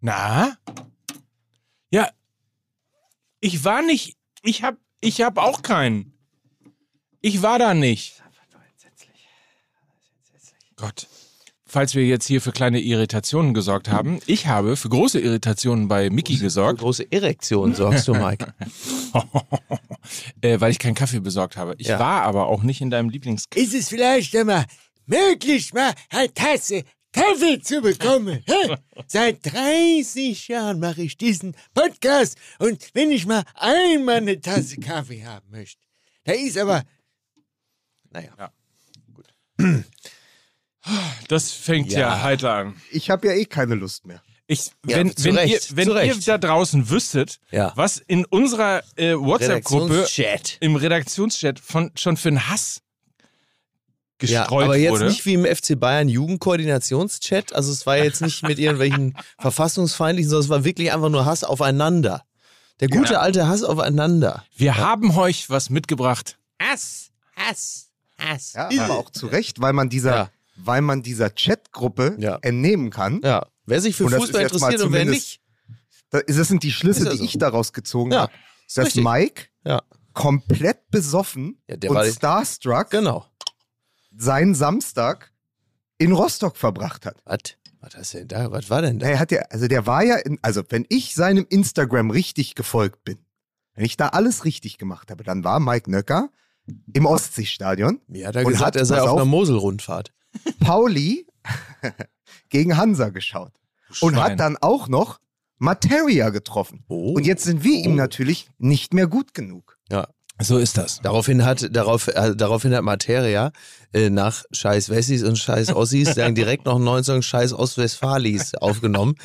Na? Ja. Ich war nicht. Ich hab. Ich hab auch keinen. Ich war da nicht. Gott. Falls wir jetzt hier für kleine Irritationen gesorgt haben, ich habe für große Irritationen bei Mickey Für gesorgt, große Erektion sorgst du, Mike. äh, weil ich keinen Kaffee besorgt habe. Ich Ja. war aber auch nicht in deinem Lieblings. Ist es vielleicht einmal möglich, mal eine Tasse Kaffee zu bekommen? hä? Seit 30 Jahren mache ich diesen Podcast und wenn ich mal einmal eine Tasse Kaffee haben möchte, da ist aber Naja. Das fängt ja, Ja. heiter an. Ich habe ja eh keine Lust mehr. Ich, Ja, wenn zu wenn, Recht, ihr, wenn ihr da draußen wüsstet, Ja. was in unserer äh, WhatsApp-Gruppe im Redaktionschat von, schon für einen Hass Ja, gestreut aber jetzt wurde. nicht wie im FC Bayern Jugendkoordinationschat. Also es war jetzt nicht mit irgendwelchen verfassungsfeindlichen, sondern es war wirklich einfach nur Hass aufeinander. Der gute alte Hass aufeinander. Wir haben euch was mitgebracht. Hass, Hass, Hass. Ja, aber auch zu Recht, weil man dieser, Ja. weil man dieser Chatgruppe Ja. entnehmen kann. Ja. Wer sich für Und das Fußball interessiert und wer nicht. Da- Das sind die Schlüsse, ja die ich daraus gezogen Ja, habe. Dass richtig. Mike Ja, komplett besoffen Ja, der und war- starstruck genau. Seinen Samstag in Rostock verbracht hat. Was? Was hast du denn da? Was war denn da? Er hat ja, also der war ja, in, also wenn ich seinem Instagram richtig gefolgt bin, wenn ich da alles richtig gemacht habe, dann war Mike Nöcker im Ostseestadion, Mir hat er Und gesagt, hat- er sei auf auf. einer Moselrundfahrt. Pauli gegen Hansa geschaut und Schwein. hat dann auch noch Materia getroffen. Oh. Und jetzt sind wir ihm natürlich nicht mehr gut genug. Ja. So ist das. Daraufhin hat, darauf, äh, daraufhin hat Materia äh, nach Scheiß Wessis und Scheiß Ossis dann direkt noch einen neuen Song Scheiß Ostwestfalis aufgenommen.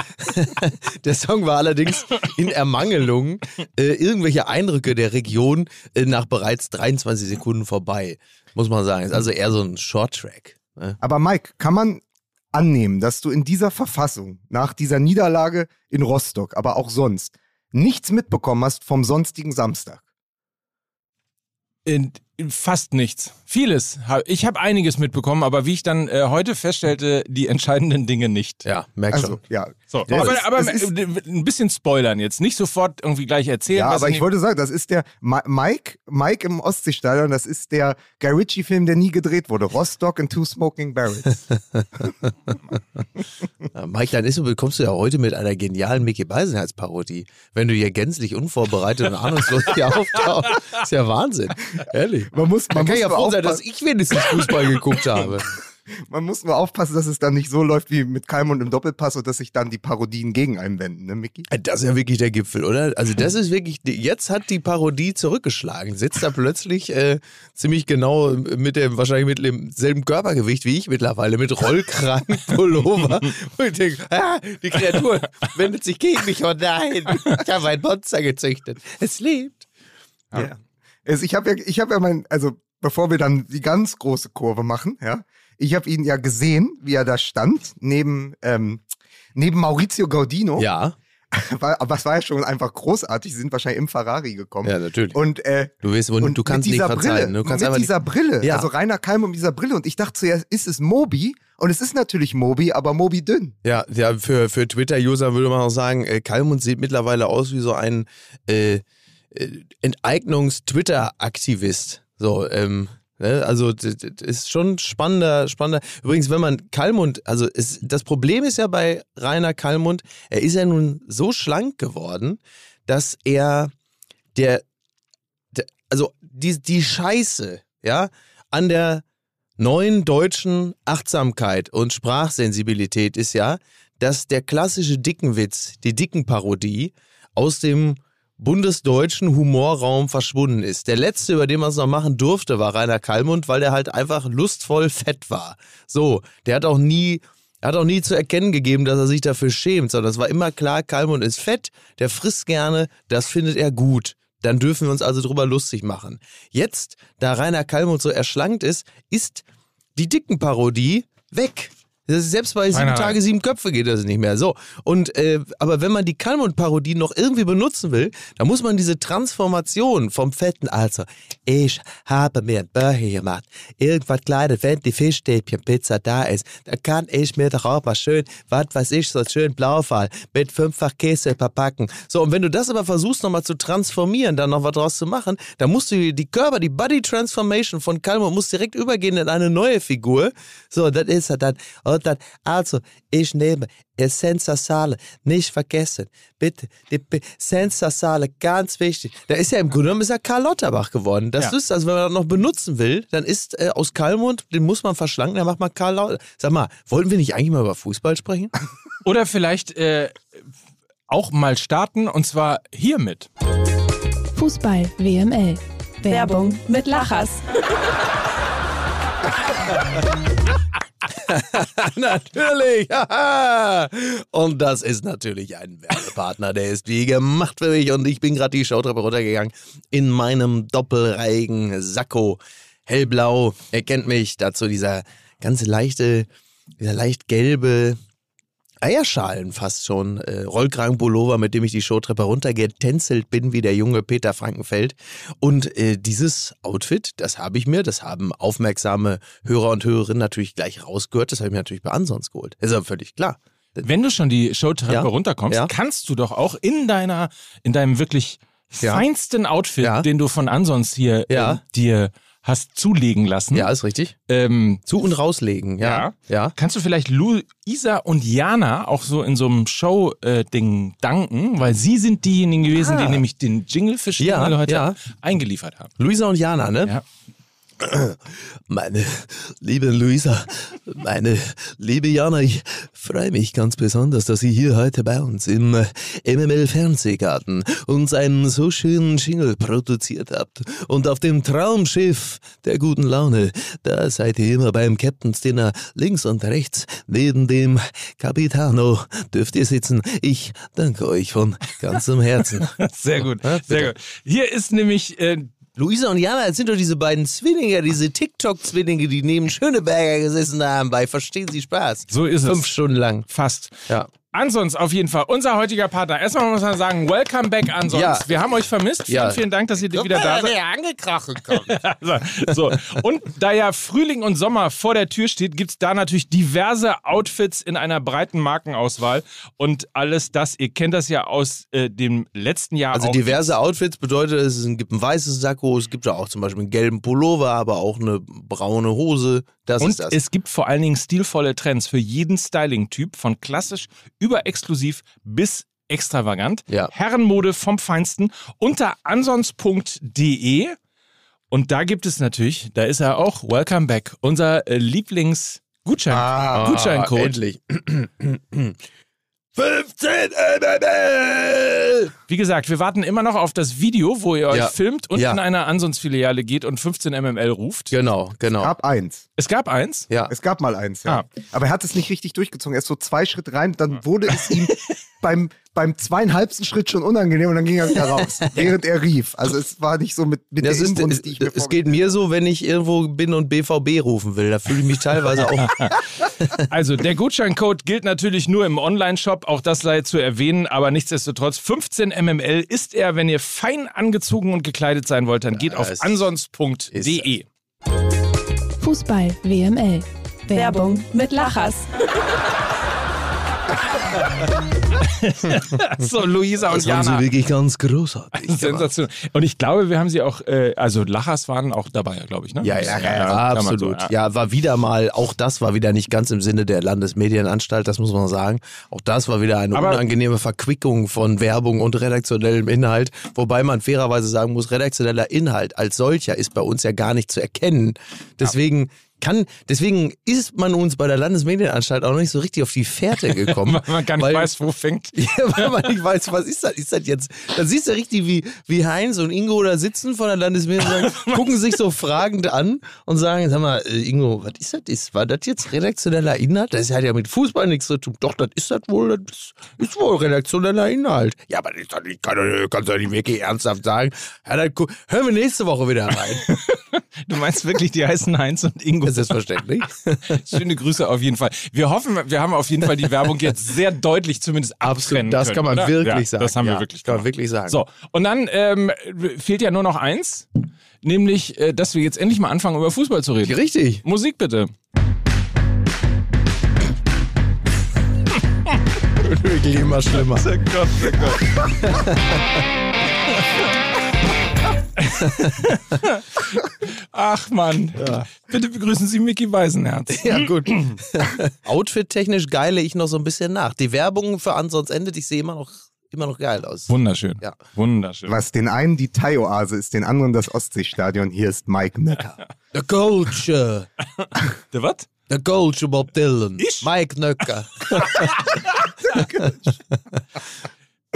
der Song war allerdings in Ermangelung äh, irgendwelche Eindrücke der Region äh, nach bereits 23 Sekunden vorbei, muss man sagen. Ist also eher so ein Short-Track. Ne? Aber Mike, kann man annehmen, dass du in dieser Verfassung, nach dieser Niederlage in Rostock, aber auch sonst, nichts mitbekommen hast vom sonstigen Samstag? In, in fast nichts. Vieles. Ich habe einiges mitbekommen, aber wie ich dann äh, heute feststellte, die entscheidenden Dinge nicht. Ja, merkst Also, schon. ja. So, Ja, aber, aber äh, ein bisschen spoilern jetzt. Nicht sofort irgendwie gleich erzählen. Ja, was aber ich wollte sagen, das ist der Ma Mike, Mike im Ostseestadion, das ist der Guy Ritchie-Film, der nie gedreht wurde. Rostock and Two Smoking Barrels. Ja, Mike, dann ist, bekommst du ja heute mit einer genialen Mickey Beisenherz-Parodie. Wenn du hier gänzlich unvorbereitet und ahnungslos hier auftauchst, ist ja Wahnsinn. Ehrlich. Man muss, Man man, kann muss ja nur froh sein, dass aufpassen, ich wenigstens Fußball geguckt habe. man muss nur aufpassen, dass es dann nicht so läuft wie mit Keimund im Doppelpass und dass sich dann die Parodien gegen einen wenden, ne, Micky? Das ist ja wirklich der Gipfel, oder? Also das ist wirklich, jetzt hat die Parodie zurückgeschlagen. Sitzt da plötzlich äh, ziemlich genau mit dem, wahrscheinlich mit demselben Körpergewicht wie ich mittlerweile, mit Rollkragen, Pullover. Und ich denke, ah, die Kreatur wendet sich gegen mich. Oh nein, ich habe ein Monster gezüchtet. Es lebt. Ja. Also ich habe ja, ich habe ja mein, also bevor wir dann die ganz große Kurve machen, ja, ich habe ihn ja gesehen, wie er da stand, neben, ähm, neben Maurizio Gaudino. Ja, War, aber es war ja schon einfach großartig. Sie sind wahrscheinlich im Ferrari gekommen. ja, natürlich. Und, äh, Du weißt, und, und du kannst nicht verzeihen. Brille? Du kannst mit dieser Brille, Ja. also Rainer Kalm mit dieser Brille. Und ich dachte zuerst, ist es Moby? Und es ist natürlich Moby, aber Moby dünn. Ja, ja für, für Twitter-User würde man auch sagen, äh, Kalmund sieht mittlerweile aus wie so ein äh, Enteignungs-Twitter-Aktivist. So, ähm, ne? also das ist schon spannender, spannender. Übrigens, wenn man Kalmund, also es, das Problem ist ja bei Rainer Kalmund, er ist ja nun so schlank geworden, dass er der, der also die, die Scheiße, ja, an der neuen deutschen Achtsamkeit und Sprachsensibilität ist ja, dass der klassische Dickenwitz, die Dickenparodie aus dem bundesdeutschen Humorraum verschwunden ist. Der letzte, über den man es noch machen durfte, war Rainer Kallmund, weil der halt einfach lustvoll fett war. So, der hat auch nie er hat auch nie zu erkennen gegeben, dass er sich dafür schämt, sondern es war immer klar, Kalmund ist fett, der frisst gerne, das findet er gut. Dann dürfen wir uns also drüber lustig machen. Jetzt, da Rainer Kalmund so erschlankt ist, ist die Dickenparodie weg. Selbst bei sieben Keinerlei. Tage, sieben Köpfe geht das nicht mehr. So. Und, äh, aber wenn man die Kalmund-Parodie noch irgendwie benutzen will, dann muss man diese Transformation vom Fetten, also, ich habe mir ein Burger gemacht. Irgendwas kleines, wenn die Fischstäbchen-Pizza da ist, dann kann ich mir doch auch mal schön, was weiß ich, so schön Blaufall mit fünffach Käse verpacken. So, und wenn du das aber versuchst nochmal zu transformieren, dann noch was draus zu machen, dann musst du die Körper, die Body Transformation von Kalmund muss direkt übergehen in eine neue Figur. So, das ist er dann. Und dann, also, ich nehme Essenza Sale, nicht vergessen. Bitte, die P- Essenza Sale, ganz wichtig. Da ist ja im Grunde genommen ist ja Karl Lauterbach geworden. Das Ja. ist, also wenn man das noch benutzen will, dann ist äh, aus Kalmund, den muss man verschlanken, dann macht man Karl Lauterbach. Sag mal, wollten wir nicht eigentlich mal über Fußball sprechen? Oder vielleicht äh, auch mal starten und zwar hiermit. Fußball WML. Werbung mit Lachers. natürlich. und das ist natürlich ein Werbepartner, der ist wie gemacht für mich. Und ich bin gerade die Showtreppe runtergegangen in meinem doppelreigen Sakko. Hellblau. Er kennt mich. Dazu dieser ganz leichte, dieser leicht gelbe Eierschalen fast schon. Äh, Rollkragenpullover, mit dem ich die Showtreppe runtergetänzelt bin, wie der junge Peter Frankenfeld. Und äh, dieses Outfit, das habe ich mir, das haben aufmerksame Hörer und Hörerinnen natürlich gleich rausgehört. Das habe ich mir natürlich bei Ansons geholt. Ist aber völlig klar. Wenn du schon die Showtreppe Ja. runterkommst, Ja. kannst du doch auch in deiner, in deinem wirklich Ja. feinsten Outfit, den du von Ansons hier äh, dir hast zulegen lassen, Ja, ist richtig. ähm, Zu und rauslegen, ja. Ja. Kannst du vielleicht Luisa und Jana auch so in so einem Show-Ding danken, weil sie sind diejenigen gewesen, Ah. die nämlich den Jingle für Ja, Stunde heute ja. eingeliefert haben. Luisa und Jana, ne? Ja. Meine liebe Luisa, meine liebe Jana, ich freue mich ganz besonders, dass Sie hier heute bei uns im äh, MML Fernsehgarten uns einen so schönen Jingle produziert habt. Und auf dem Traumschiff der guten Laune, da seid ihr immer beim Captain's Dinner links und rechts neben dem Capitano dürft ihr sitzen. Ich danke euch von ganzem Herzen. Sehr gut, sehr gut. Hier ist nämlich äh, Luisa und Jana, das sind doch diese beiden Zwillinge, diese TikTok-Zwillinge, die neben Schöneberger gesessen haben bei Verstehen Sie Spaß. So ist es. Fünf Stunden lang. fast. Ja. Ansonsten auf jeden Fall unser heutiger Partner. Erstmal muss man sagen, welcome back Ansons. Ja. Wir haben euch vermisst. Vielen, Ja. vielen Dank, dass ihr wieder da seid. angekrochen kommt. Also, so. Und da ja Frühling und Sommer vor der Tür steht, gibt es da natürlich diverse Outfits in einer breiten Markenauswahl. Und alles das, ihr kennt das ja aus äh, dem letzten Jahr Also auch. diverse Outfits bedeutet, es gibt ein weißes Sakko, es gibt ja auch zum Beispiel einen gelben Pullover, aber auch eine braune Hose. Das Und es gibt vor allen Dingen stilvolle Trends für jeden Styling-Typ, von klassisch über exklusiv bis extravagant. Ja. Herrenmode vom Feinsten unter ansons.de. Und da gibt es natürlich, da ist er auch, Welcome Back, unser äh, Lieblings-Gutschein, Ah, Gutscheincode. Endlich. 15 MML! Wie gesagt, wir warten immer noch auf das Video, wo ihr euch Ja. filmt und Ja. in einer Ansons-Filiale geht und 15 MML ruft. Genau, genau. gab eins. Es gab eins. Ja. Es gab mal eins, ja. Ah. Aber er hat es nicht richtig durchgezogen. Er ist so zwei Schritte rein, dann wurde es ihm beim, beim zweieinhalbsten Schritt schon unangenehm und dann ging er wieder raus, während er rief. Also es war nicht so mit, mit Das der ist, Inbrunst, es, die ich mir es geht mir so, wenn ich irgendwo bin und BVB rufen will. Da fühle ich mich teilweise auch. Also, der Gutscheincode gilt natürlich nur im Online-Shop, auch das sei zu erwähnen, aber nichtsdestotrotz 15 MML ist er, wenn ihr fein angezogen und gekleidet sein wollt, dann geht auf ist- ansons.de. Fußball WML. Werbung mit Lachers. So, Luisa und Das Jana. sie wirklich ganz großartig. gemacht. Sensation. Und ich glaube, wir haben sie auch, äh, also Lachers waren auch dabei, glaube ich, ne? Ja, ja, ja, kann man absolut. so, ja. war wieder mal, auch das war wieder nicht ganz im Sinne der Landesmedienanstalt, das muss man sagen. Auch das war wieder eine Aber- unangenehme Verquickung von Werbung und redaktionellem Inhalt. Wobei man fairerweise sagen muss, redaktioneller Inhalt als solcher ist bei uns ja gar nicht zu erkennen. Deswegen kann, deswegen ist man uns bei der Landesmedienanstalt auch noch nicht so richtig auf die Fährte gekommen. Weil man gar nicht weil- weiß, wo fängt. Ja, weil man nicht weiß, was ist das? Ist das jetzt? Dann siehst du richtig, wie, wie Heinz und Ingo da sitzen von der Landesmedien und sagen, gucken sich so fragend an und sagen, sag mal, äh, Ingo, was ist das? Ist, war das jetzt redaktioneller Inhalt? Das hat ja mit Fußball nichts zu tun. Doch, das ist das wohl, das ist, wohl redaktioneller Inhalt. Ja, aber das ist doch nicht, kann, kannst du nicht wirklich ernsthaft sagen. Ja, dann hören wir nächste Woche wieder rein. Du meinst wirklich, die heißen Heinz und Ingo. Selbstverständlich. Schöne Grüße auf jeden Fall. Wir hoffen, wir haben auf jeden Fall die Werbung jetzt sehr deutlich zumindest abtrennen Das können, kann man oder? wirklich ja, sagen. Das haben ja, wir wirklich kann man wirklich sagen. So, und dann ähm, fehlt ja nur noch eins, nämlich, äh, dass wir jetzt endlich mal anfangen, über Fußball zu reden. Richtig. Musik bitte. Wirklich immer schlimmer. Oh Gott, oh Gott. Ach Mann. Bitte begrüßen Sie Mickey Weisenherz. Ja, gut. Outfit-technisch geile ich noch so ein bisschen nach. Die Werbung für Ansons endet, ich sehe immer noch, immer noch geil aus. Wunderschön. Ja. Wunderschön. Was den einen die Thai-Oase ist, den anderen das Ostseestadion. Hier ist Mike Nöcker. The Culture. Der was? The Culture Bob Dylan. Ich? Mike Nöcker.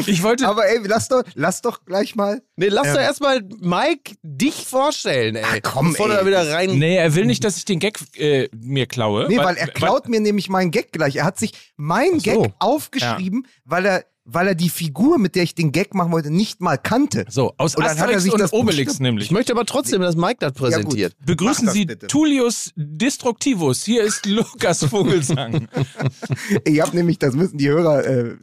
Ich wollte. Aber ey, lass doch, lass doch gleich mal. Nee, lass Ähm. doch erstmal Mike dich vorstellen, ey. Ach, komm, Bevor du ey. da wieder rein. nee, er will nicht, dass ich den Gag äh, mir klaue. Nee, weil er klaut mir nämlich meinen Gag gleich. Er hat sich meinen Ach so. Gag aufgeschrieben, weil er weil er die Figur, mit der ich den Gag machen wollte, nicht mal kannte. So, aus Und dann hat er Asterix sich und das Obelix bestimmt- nämlich. Ich möchte aber trotzdem, dass Mike das präsentiert. Begrüßen Mach das Sie bitte. Tullius Destructivus. Hier ist Lukas Vogelsang. Ich habe nämlich, das müssen die Hörer, äh,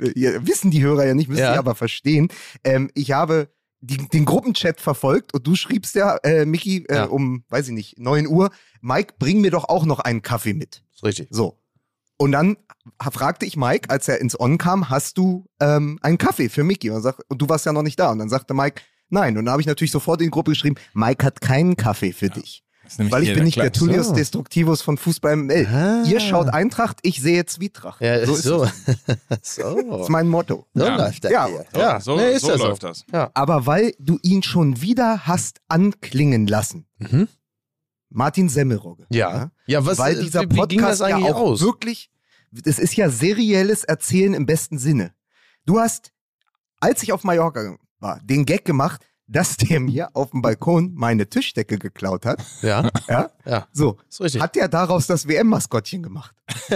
wissen die Hörer ja nicht, müssen Ja. die aber verstehen. Ähm, ich habe die, den Gruppenchat verfolgt und du schriebst ja, äh, Micky, äh, Ja. um, weiß ich nicht, 9 Uhr, Mike, bring mir doch auch noch einen Kaffee mit. Ist richtig. So. Und dann fragte ich Mike, als er ins On kam, hast du ähm, einen Kaffee für Micky? Und, er sagt, und du warst ja noch nicht da. Und dann sagte Mike, nein. Und dann habe ich natürlich sofort in die Gruppe geschrieben, Mike hat keinen Kaffee für dich. Ist nämlich Weil ich bin nicht der Klaus. Tullius So. Destructivus von Fußball ML. Ah. Ihr schaut Eintracht, ich sehe Zwietracht. Ja, so ist So. es. so. Das ist mein Motto. So Ja. läuft das Ja. ja, so, nee, ist so ja läuft das. Aber weil du ihn schon wieder hast anklingen lassen. Mhm. Martin Semmelrogge. Ja. Ja, was, weil äh, dieser wie, wie Podcast eigentlich ja auch aus? wirklich, das ist ja serielles Erzählen im besten Sinne. Du hast, als ich auf Mallorca war, den Gag gemacht, dass der mir auf dem Balkon meine Tischdecke geklaut hat. Ja, Ja, ja, so. ist richtig. Hat der daraus das WM-Maskottchen gemacht?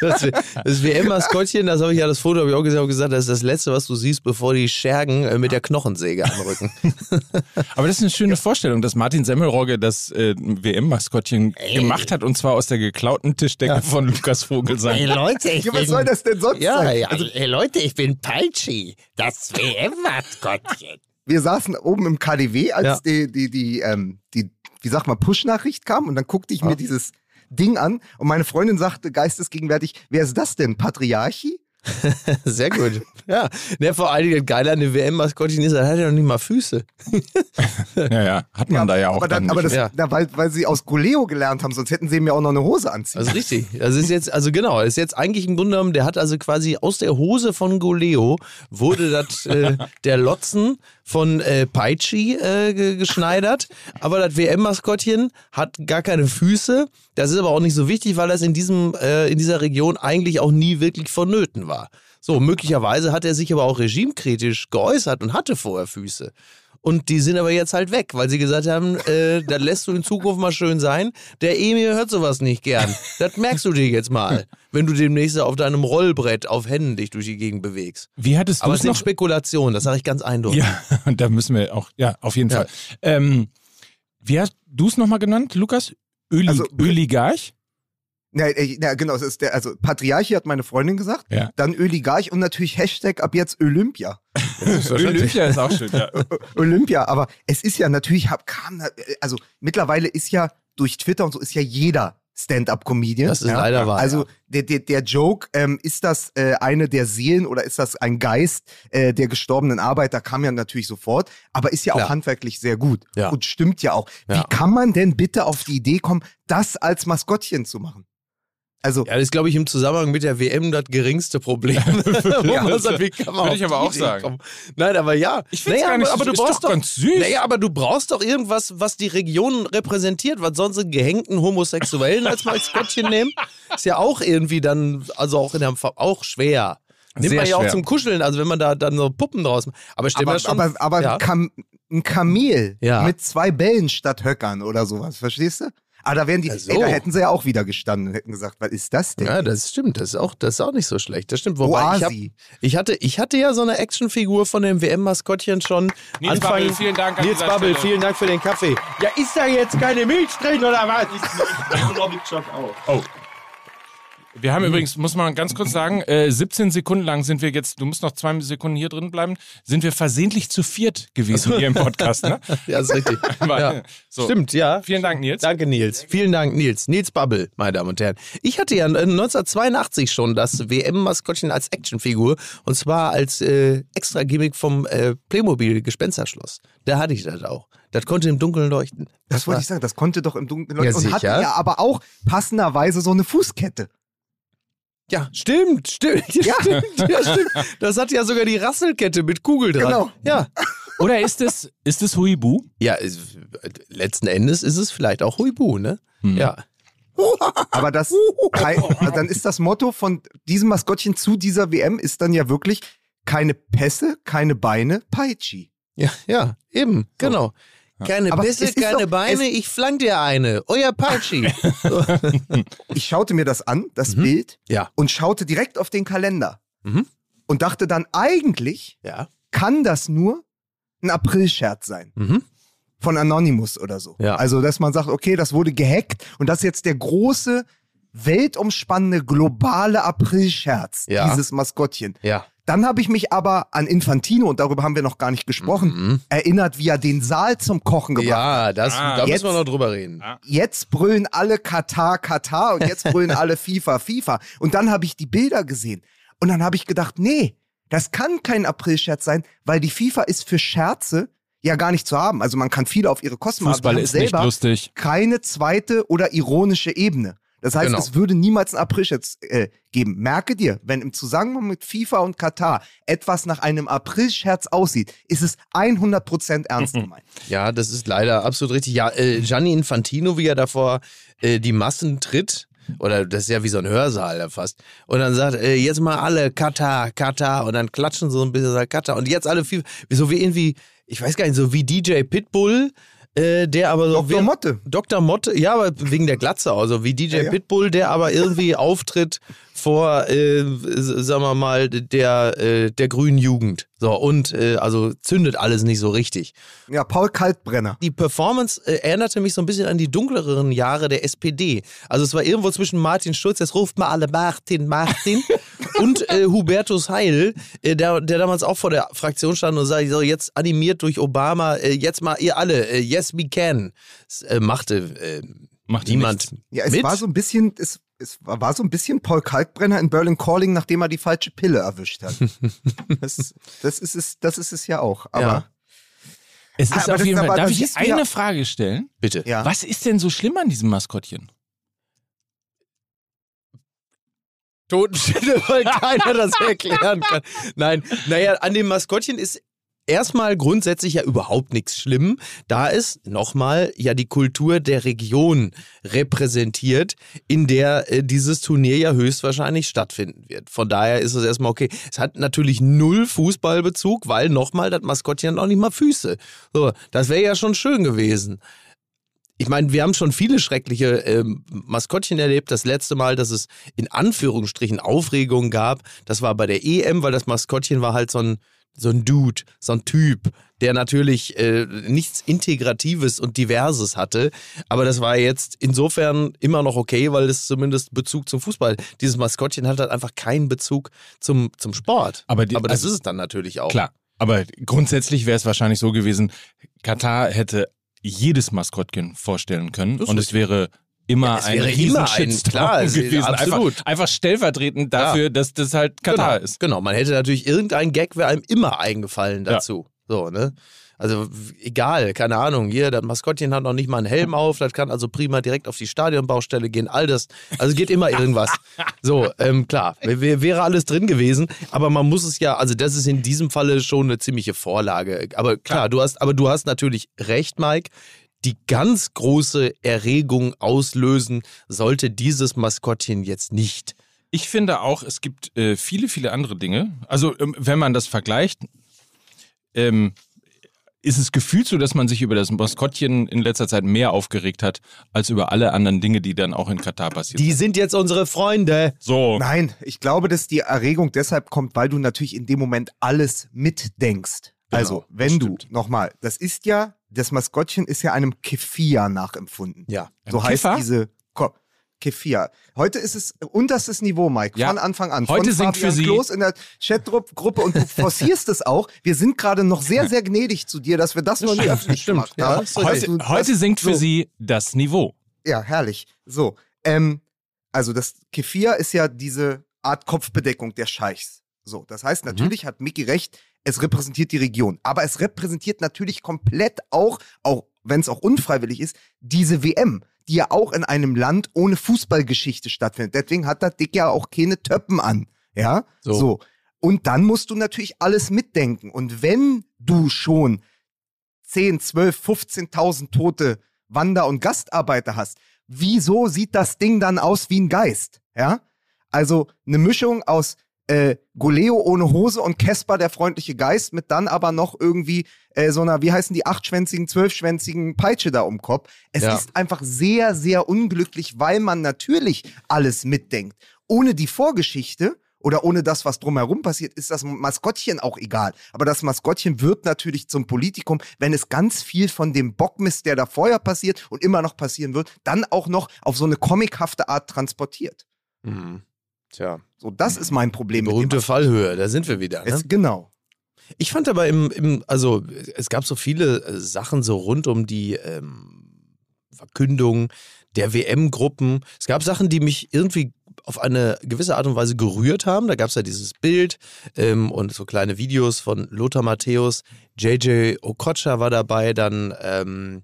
Das, das WM-Maskottchen, das habe ich ja das Foto habe ich auch gesehen, habe gesagt, das ist das Letzte, was du siehst, bevor die Schergen äh, mit der Knochensäge anrücken. Aber das ist eine schöne Vorstellung, dass Martin Semmelrogge das äh, WM-Maskottchen gemacht hat und zwar aus der geklauten Tischdecke von Lukas Vogelsang. Hey Leute, ich Ja, was bin, soll das denn sonst ja, sein? ja, Also, hey Leute, ich bin Peitschi, das WM-Maskottchen. wir saßen oben im KDW, als Ja. die, die, die, ähm, die, wie sagt man, Push-Nachricht kam und dann guckte ich mir dieses Ding an und meine Freundin sagte geistesgegenwärtig, wer ist das denn? Patriarchi? Sehr gut. Ja, ne, vor allen Dingen das Geile an dem WM-Maskottchen ist, er hat ja noch nicht mal Füße. Ja, ja, hat man da ja auch aber dann, dann aber das, ja. na, weil, weil sie aus Goleo gelernt haben, sonst hätten sie mir auch noch eine Hose anziehen. Also richtig. Das ist jetzt, also genau, ist jetzt eigentlich im Grunde genommen, der hat also quasi aus der Hose von Goleo wurde das äh, der Lotzen von äh, Peitschi äh, ge- geschneidert. Aber das WM-Maskottchen hat gar keine Füße. Das ist aber auch nicht so wichtig, weil das in diesem, äh, in dieser Region eigentlich auch nie wirklich vonnöten war. So, möglicherweise hat er sich aber auch regimekritisch geäußert und hatte vorher Füße. Und die sind aber jetzt halt weg, weil sie gesagt haben, äh, das lässt du in Zukunft mal schön sein. Der Emil hört sowas nicht gern. Das merkst du dir jetzt mal, wenn du demnächst auf deinem Rollbrett auf Händen dich durch die Gegend bewegst. Wie hattest du Aber es sind noch? Spekulationen, das sage ich ganz eindeutig. Ja, und da müssen wir auch, ja, auf jeden Ja. Fall. Ähm, wie hast du es nochmal genannt, Lukas? Öli Also- Öligarch? Na, äh, na, genau, es ist der, also Patriarchi hat meine Freundin gesagt, Ja. dann Öligarch und natürlich Hashtag ab jetzt Olympia. Olympia ist auch schön, ja. Olympia, aber es ist ja natürlich, hab, kam, also mittlerweile ist ja durch Twitter und so ist ja jeder Stand-up-Comedian. Das ist ja? leider wahr, Also ja. der, der, der Joke, ähm, ist das äh, eine der Seelen oder ist das ein Geist äh, der gestorbenen Arbeiter, kam ja natürlich sofort, aber ist ja auch handwerklich sehr gut Ja. und stimmt ja auch. Ja. Wie kann man denn bitte auf die Idee kommen, das als Maskottchen zu machen? Also, Ja, das ist, glaube ich, im Zusammenhang mit der WM das geringste Problem. Ja, man sagt, wie kann man würde ich aber auch sagen. kommen? Nein, aber ja. Ich find's naja, gar nicht aber, du brauchst doch ganz süß. Naja, aber du brauchst doch irgendwas, was die Region repräsentiert, was sonst einen gehängten Homosexuellen als Maskottchen nehmen. Ist ja auch irgendwie dann, also auch in der auch schwer. Nimmt Sehr man ja auch zum Kuscheln, also wenn man da dann so Puppen draus macht. Aber stell aber, schon. aber, aber ja. ein Kamel Ja. mit zwei Bällen statt Höckern oder sowas, verstehst du? Aber da wären die, Ach so. ey, da hätten sie ja auch wieder gestanden und hätten gesagt, was ist das denn? Ja, das stimmt. Das ist auch, das ist auch nicht so schlecht. Das stimmt. Wobei ich, hab, ich, hatte, ich hatte ja so eine Actionfigur von dem WM-Maskottchen schon. Nils Anfang, Babbel, vielen Dank an Nils Babbel, Stelle. vielen Dank für den Kaffee. Ja, ist da jetzt keine Milch drin oder was? Oh. Wir haben übrigens, muss man ganz kurz sagen, äh, 17 Sekunden lang sind wir jetzt, du musst noch zwei Sekunden hier drin bleiben, sind wir versehentlich zu viert gewesen hier im Podcast, ne? Ja, ist richtig. ja. So. Stimmt, ja. Vielen Dank, Nils. Danke, Nils. Vielen Dank, Nils. Nils Babbel, meine Damen und Herren. Ich hatte ja 1982 schon das WM-Maskottchen als Actionfigur und zwar als äh, extra Gimmick vom äh, Playmobil Gespensterschloss. Da hatte ich das auch. Das konnte im Dunkeln leuchten. Das wollte ich sagen, das konnte doch im Dunkeln Ja, leuchten. und hatte sicher. ja aber auch passenderweise so eine Fußkette. Ja, stimmt, stimmt. Ja, stimmt, ja, stimmt. Das hat ja sogar die Rasselkette mit Kugel dran. Genau. Ja. Oder ist es, ist es Huibu? Ja, es, letzten Endes ist es vielleicht auch Huibu, ne? Ja. Aber das, dann ist das Motto von diesem Maskottchen zu dieser WM ist dann ja wirklich keine Pässe, keine Beine, Peitschi. Ja, ja, eben, genau. Keine Aber Bisse, keine doch- Beine, ich flank dir eine. Euer Patschi. Ich schaute mir das an, das Mhm. Bild, ja. und schaute direkt auf den Kalender. Mhm. Und dachte dann, eigentlich Ja. kann das nur ein Aprilscherz sein. Mhm. Von Anonymous oder so. Ja. Also, dass man sagt, okay, das wurde gehackt und das ist jetzt der große, weltumspannende, globale Aprilscherz, Ja. dieses Maskottchen. Ja. Dann habe ich mich aber an Infantino, und darüber haben wir noch gar nicht gesprochen, Mhm. erinnert, wie er den Saal zum Kochen gebracht hat. Ja, das, Ah, da jetzt- müssen wir noch drüber reden. Ah. Jetzt brüllen alle Katar, Katar und jetzt brüllen alle FIFA, FIFA. Und dann habe ich die Bilder gesehen. Und dann habe ich gedacht, nee, das kann kein Aprilscherz sein, weil die FIFA ist für Scherze ja gar nicht zu haben. Also man kann viele auf ihre Kosten machen, Fußball aber ist haben nicht selber lustig. keine zweite oder ironische Ebene. Das heißt, Genau. es würde niemals einen Aprilscherz äh, geben. Merke dir, wenn im Zusammenhang mit FIFA und Katar etwas nach einem Aprilscherz aussieht, ist es 100% ernst gemeint. Ja, das ist leider absolut richtig. Ja, äh, Gianni Infantino, wie er davor äh, die Massen tritt, oder das ist ja wie so ein Hörsaal fast. Und dann sagt, äh, jetzt mal alle Katar, Katar. Und dann klatschen so ein bisschen sagt Katar. Und jetzt alle viel, so wie irgendwie, ich weiß gar nicht, so wie DJ Pitbull, äh, der aber so. Dr. Motte. Dr. Motte, ja, aber wegen der Glatze, also wie DJ Ja, ja. Pitbull, der aber irgendwie auftritt vor, äh, sagen wir mal, der, äh, der grünen Jugend. So, und äh, also zündet alles nicht so richtig. Ja, Paul Kaltbrenner. Die Performance äh, erinnerte mich so ein bisschen an die dunkleren Jahre der SPD. Also es war irgendwo zwischen Martin Schulz, jetzt ruft mal alle Martin, Martin, und äh, Hubertus Heil, äh, der, der damals auch vor der Fraktion stand und sagte, so jetzt animiert durch Obama, äh, jetzt mal ihr alle, äh, yes we can. Das, äh, machte äh, Macht niemand Ja, es mit. war so ein bisschen, es, es war war so ein bisschen Paul Kalkbrenner in Berlin Calling, nachdem er die falsche Pille erwischt hat. das, das ist es, das ist es ja auch. Aber Ja. Es ist aber auf jeden Fall. aber- Darf ich eine Frage stellen? Bitte. ja. Was ist denn so schlimm an diesem Maskottchen? Totenstille, weil keiner das erklären kann. Nein, naja, an dem Maskottchen ist erstmal grundsätzlich ja überhaupt nichts schlimm. Da ist nochmal ja die Kultur der Region repräsentiert, in der äh, dieses Turnier ja höchstwahrscheinlich stattfinden wird. Von daher ist es erstmal okay. Es hat natürlich null Fußballbezug, weil nochmal das Maskottchen noch nicht mal Füße. So, das wäre ja schon schön gewesen. Ich meine, wir haben schon viele schreckliche ähm, Maskottchen erlebt. Das letzte Mal, dass es in Anführungsstrichen Aufregung gab, das war bei der EM, weil das Maskottchen war halt so ein, so ein Dude, so ein Typ, der natürlich äh, nichts Integratives und Diverses hatte. Aber das war jetzt insofern immer noch okay, weil es zumindest Bezug zum Fußball. Dieses Maskottchen hat halt einfach keinen Bezug zum, zum Sport. Aber die- aber das also- ist es dann natürlich auch. Klar. Aber grundsätzlich wäre es wahrscheinlich so gewesen, Katar hätte jedes Maskottchen vorstellen können und es richtig. wäre immer Ja, ein wäre riesen immer ein- Shitstorm klar, es ist gewesen. absolut. Einfach, einfach stellvertretend dafür, dass das halt Katar genau, ist. Genau, man hätte natürlich irgendein Gag wäre einem immer eingefallen Ja. dazu. So, ne? Also egal, keine Ahnung, hier, das Maskottchen hat noch nicht mal einen Helm auf, das kann also prima direkt auf die Stadionbaustelle gehen, all das. Also geht immer irgendwas. So, ähm, klar, wäre alles drin gewesen, aber man muss es ja, also das ist in diesem Falle schon eine ziemliche Vorlage. Aber klar, du hast, aber du hast natürlich recht, Mike. Die ganz große Erregung auslösen sollte dieses Maskottchen jetzt nicht. Ich finde auch, es gibt äh, viele, viele andere Dinge. Also, ähm, wenn man das vergleicht, ähm, ist es gefühlt so, dass man sich über das Maskottchen in letzter Zeit mehr aufgeregt hat, als über alle anderen Dinge, die dann auch in Katar passiert Die sind jetzt unsere Freunde. So. Nein, ich glaube, dass die Erregung deshalb kommt, weil du natürlich in dem Moment alles mitdenkst. Also, das wenn du, nochmal, das ist ja, das Maskottchen ist ja einem Kefir nachempfunden. Ja. So heißt Kiffer? diese Ko Kefir. Heute ist es unterstes Niveau, Mike, Ja. von Anfang an. Heute von singt Fabian für Sie- Klos in der Chatgruppe und du forcierst es auch. Wir sind gerade noch sehr, sehr gnädig zu dir, dass wir das noch nie öffentlich gemacht Ja, haben. Weißt Heute, du, heute das- sinkt für so. sie das Niveau. Ja, herrlich. So, ähm, also das Kefir ist ja diese Art Kopfbedeckung der Scheichs. So, das heißt, natürlich hat Mickey recht, es repräsentiert die Region. Aber es repräsentiert natürlich komplett auch, auch wenn es auch unfreiwillig ist, diese WM, die ja auch in einem Land ohne Fußballgeschichte stattfindet. Deswegen hat das Dick ja auch keine Töppen an. Ja, So. Und dann musst du natürlich alles mitdenken. Und wenn du schon 10, 12, 15.000 tote Wander- und Gastarbeiter hast, wieso sieht das Ding dann aus wie ein Geist? Ja? Also eine Mischung aus äh, Goleo ohne Hose und Kesper der freundliche Geist mit dann aber noch irgendwie äh, so einer, wie heißen die, achtschwänzigen, zwölfschwänzigen Peitsche da um Kopf. Es Ja. ist einfach sehr, sehr unglücklich, weil man natürlich alles mitdenkt. Ohne die Vorgeschichte oder ohne das, was drumherum passiert, ist das Maskottchen auch egal. Aber das Maskottchen wird natürlich zum Politikum, wenn es ganz viel von dem Bockmist, der da vorher passiert und immer noch passieren wird, dann auch noch auf so eine comichafte Art transportiert. Mhm. Tja, So, das ist mein Problem mit berühmte Fallhöhe, da sind wir wieder. Ne? Es, genau. Ich fand aber im, im, also es gab so viele äh, Sachen so rund um die ähm, Verkündung der WM-Gruppen. Es gab Sachen, die mich irgendwie auf eine gewisse Art und Weise gerührt haben. Da gab es ja dieses Bild ähm, und so kleine Videos von Lothar Matthäus. JJ Okocha war dabei, dann ähm,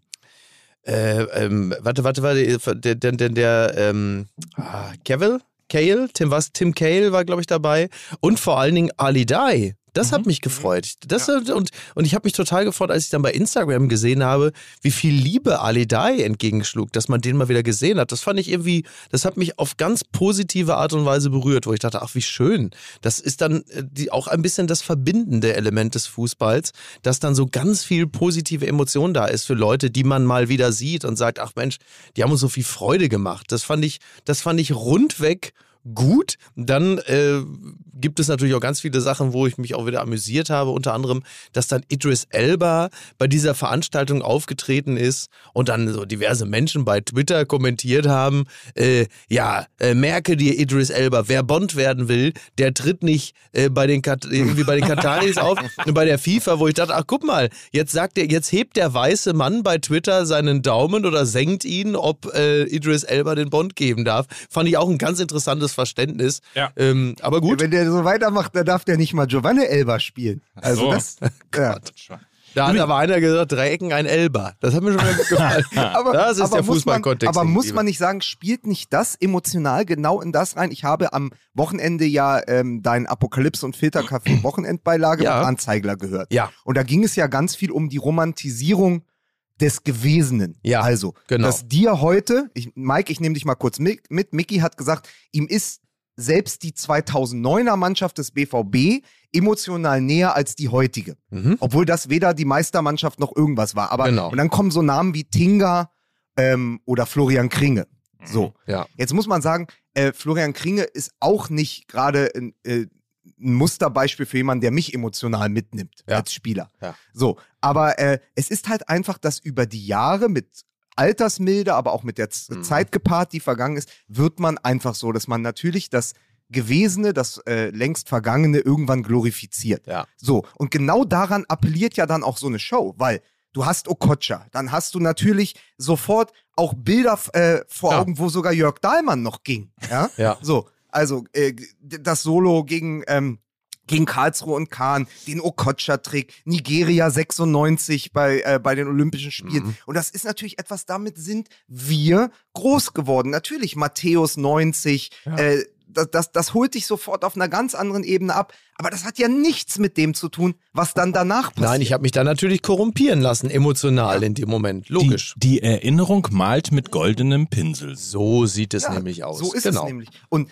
äh, ähm, warte, warte, warte, der, der, der, der ähm, ah, Cavill? Cale, Tim, was? Tim Cale war, glaube ich, dabei. Und vor allen Dingen Ali Dai. Das hat mich gefreut. Das, und, und ich habe mich total gefreut, als ich dann bei Instagram gesehen habe, wie viel Liebe Ali Dai entgegenschlug, dass man den mal wieder gesehen hat. Das fand ich irgendwie, das hat mich auf ganz positive Art und Weise berührt, wo ich dachte, ach, wie schön. Das ist dann äh, die, auch ein bisschen das verbindende Element des Fußballs, dass dann so ganz viel positive Emotion da ist für Leute, die man mal wieder sieht und sagt, ach Mensch, die haben uns so viel Freude gemacht. Das fand ich, das fand ich rundweg gut. Dann äh, gibt es natürlich auch ganz viele Sachen, wo ich mich auch wieder amüsiert habe. Unter anderem, dass dann Idris Elba bei dieser Veranstaltung aufgetreten ist und dann so diverse Menschen bei Twitter kommentiert haben, äh, ja, äh, merke dir Idris Elba, wer Bond werden will, der tritt nicht äh, bei den Kat irgendwie bei den Kataris auf, bei der FIFA, wo ich dachte, ach guck mal, jetzt sagt er, jetzt hebt der weiße Mann bei Twitter seinen Daumen oder senkt ihn, ob äh, Idris Elba den Bond geben darf. Fand ich auch ein ganz interessantes Verständnis. Ja. Ähm, aber gut. Wenn der so weitermacht, dann darf der nicht mal Giovanni Elba spielen. Also so. das. Ja. Da hat aber einer gesagt, drei Ecken ein Elber. Das hat mir schon mal gefallen. Aber, das ist aber der muss man, Fußballkontext. aber muss man nicht sagen, spielt nicht das emotional genau in das rein? Ich habe am Wochenende ja ähm, dein Apokalypse und Filterkaffee Wochenendbeilage Ja. mit Anzeigler gehört. Ja. Und da ging es ja ganz viel um die Romantisierung des Gewesenen. Ja, Also, genau. dass dir heute, ich, Mike, ich nehme dich mal kurz mit, mit. Mickey hat gesagt, ihm ist selbst die 2009er Mannschaft des BVB emotional näher als die heutige. Mhm. Obwohl das weder die Meistermannschaft noch irgendwas war. Aber Genau. und dann kommen so Namen wie Tinga ähm, oder Florian Kringe. So. Ja. Jetzt muss man sagen, äh, Florian Kringe ist auch nicht gerade ein, äh, ein Musterbeispiel für jemanden, der mich emotional mitnimmt Ja. als Spieler. Ja. So, aber äh, es ist halt einfach, dass über die Jahre mit Altersmilde, aber auch mit der Z Mhm. Zeit gepaart, die vergangen ist, wird man einfach so, dass man natürlich das Gewesene, das äh, längst Vergangene irgendwann glorifiziert. Ja. So, und genau daran appelliert ja dann auch so eine Show, weil du hast Okocha, dann hast du natürlich sofort auch Bilder äh, vor Ja. Augen, wo sogar Jörg Dahlmann noch ging. Ja. Ja. So, also äh, das Solo gegen, ähm, gegen Karlsruhe und Kahn, den Okocha-Trick, Nigeria 96 bei, äh, bei den Olympischen Spielen. Mhm. Und das ist natürlich etwas, damit sind wir groß geworden. Natürlich Matthäus 90, äh, das, das, das holt dich sofort auf einer ganz anderen Ebene ab. Aber das hat ja nichts mit dem zu tun, was dann danach passiert. Nein, ich habe mich da natürlich korrumpieren lassen, emotional in dem Moment. Logisch. Die, die Erinnerung malt mit goldenem Pinsel. so sieht es Ja, nämlich aus. So ist genau. es nämlich. Und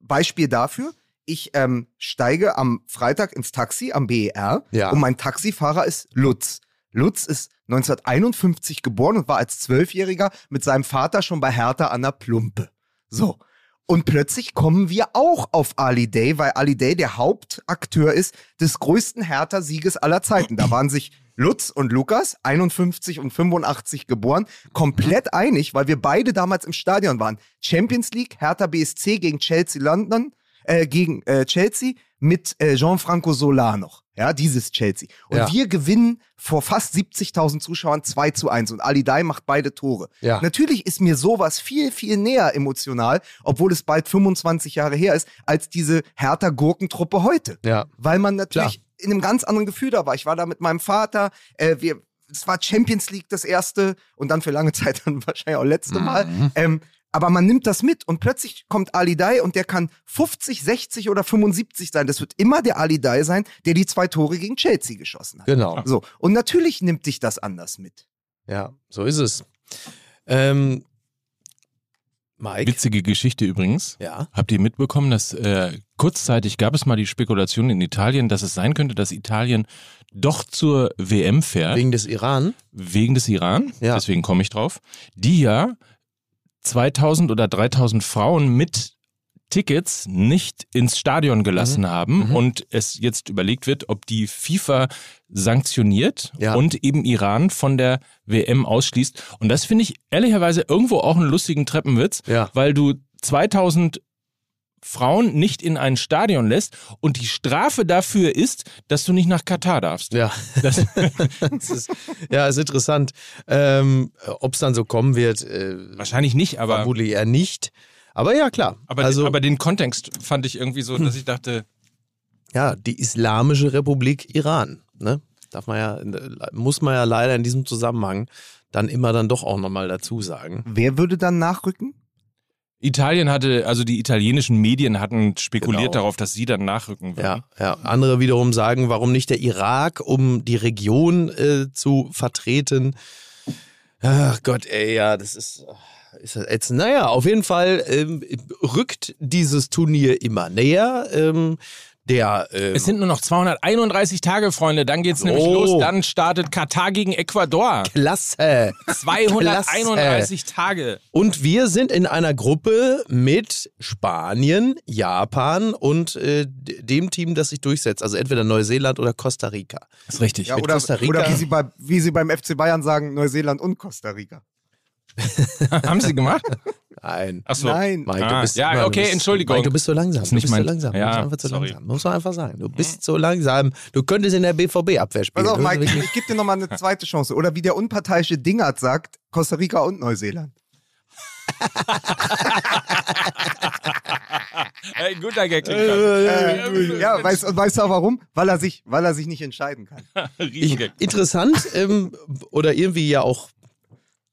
Beispiel dafür, ich ähm, steige am Freitag ins Taxi am BER Ja. und mein Taxifahrer ist Lutz. Lutz ist 1951 geboren und war als Zwölfjähriger mit seinem Vater schon bei Hertha an der Plumpe. So. Und plötzlich kommen wir auch auf Ali Day, weil Ali Day der Hauptakteur ist des größten Hertha-Sieges aller Zeiten. Da waren sich Lutz und Lukas, 51 und 85 geboren, komplett einig, weil wir beide damals im Stadion waren. Champions League, Hertha BSC gegen Chelsea London, äh, gegen äh, Chelsea mit äh, Gianfranco Solar noch. Ja, dieses Chelsea. Und Ja. wir gewinnen vor fast 70.000 Zuschauern 2 zu 1 und Ali Day macht beide Tore. Ja. Natürlich ist mir sowas viel, viel näher emotional, obwohl es bald 25 Jahre her ist, als diese härter Gurkentruppe heute. Ja. Weil man natürlich in einem ganz anderen Gefühl da war. Ich war da mit meinem Vater, äh, wir, es war Champions League das erste und dann für lange Zeit dann wahrscheinlich auch letzte Mal. Ähm, aber man nimmt das mit und plötzlich kommt Ali Day und der kann 50, 60 oder 75 sein. Das wird immer der Ali Day sein, der die zwei Tore gegen Chelsea geschossen hat. Genau. So. Und natürlich nimmt dich das anders mit. Ja, so ist es. Ähm, Mike? Witzige Geschichte übrigens. Ja. Habt ihr mitbekommen, dass äh, kurzzeitig gab es mal die Spekulation in Italien, dass es sein könnte, dass Italien doch zur WM fährt, wegen, Wegen des Iran? des Iran, Ja. deswegen komme ich drauf, die ja 2000 oder 3000 Frauen mit Tickets nicht ins Stadion gelassen haben Mhm. und es jetzt überlegt wird, ob die FIFA sanktioniert Ja. und eben Iran von der WM ausschließt. Und das finde ich ehrlicherweise irgendwo auch einen lustigen Treppenwitz, Ja. weil du 2000 Frauen nicht in ein Stadion lässt und die Strafe dafür ist, dass du nicht nach Katar darfst. Ja. Das, Das ist, ja, ist interessant. Ähm, Ob es dann so kommen wird, äh, wahrscheinlich nicht, aber, vermutlich eher nicht. Aber ja, klar. aber, also, aber den Kontext fand ich irgendwie so, dass ich dachte, ja, die Islamische Republik Iran. Ne? Darf man ja, muss man ja leider in diesem Zusammenhang dann immer dann doch auch nochmal dazu sagen. Wer würde dann nachrücken? Italien hatte, also die italienischen Medien hatten spekuliert Genau. darauf, dass sie dann nachrücken würden. Ja, ja. Andere wiederum sagen, warum nicht der Irak, um die Region äh, zu vertreten. Ach Gott, ey, ja, das ist, ist das ätzend. Naja, auf jeden Fall ähm, rückt dieses Turnier immer näher. Ähm, der, ähm, Es sind nur noch 231 Tage, Freunde. Dann geht's nämlich Oh. los. Dann startet Katar gegen Ecuador. Klasse. 231 Tage. Und wir sind in einer Gruppe mit Spanien, Japan und äh, dem Team, das sich durchsetzt. Also entweder Neuseeland oder Costa Rica. ist richtig. Ja, Mit oder, Costa Rica. oder wie, sie bei, wie sie beim FC Bayern sagen, Neuseeland und Costa Rica. Haben sie gemacht? Nein. Achso. Nein. Mike, Ah, du bist ja, immer- okay, du bist, Entschuldigung. Mike, du bist so langsam. Du nicht bist so langsam. Ja, du bist einfach zu sorry. langsam. Muss man einfach sagen. Du bist so langsam. Du könntest in der BVB-Abwehr spielen. Pass auf, Mike, ich gebe dir nochmal eine zweite Chance. Oder wie der unparteiische Dingert sagt, Costa Rica und Neuseeland. Hey, guter Gag. Äh, ja, weißt, weißt du auch warum? Weil er, sich, weil er sich nicht entscheiden kann. Ich, interessant ähm, oder irgendwie ja auch,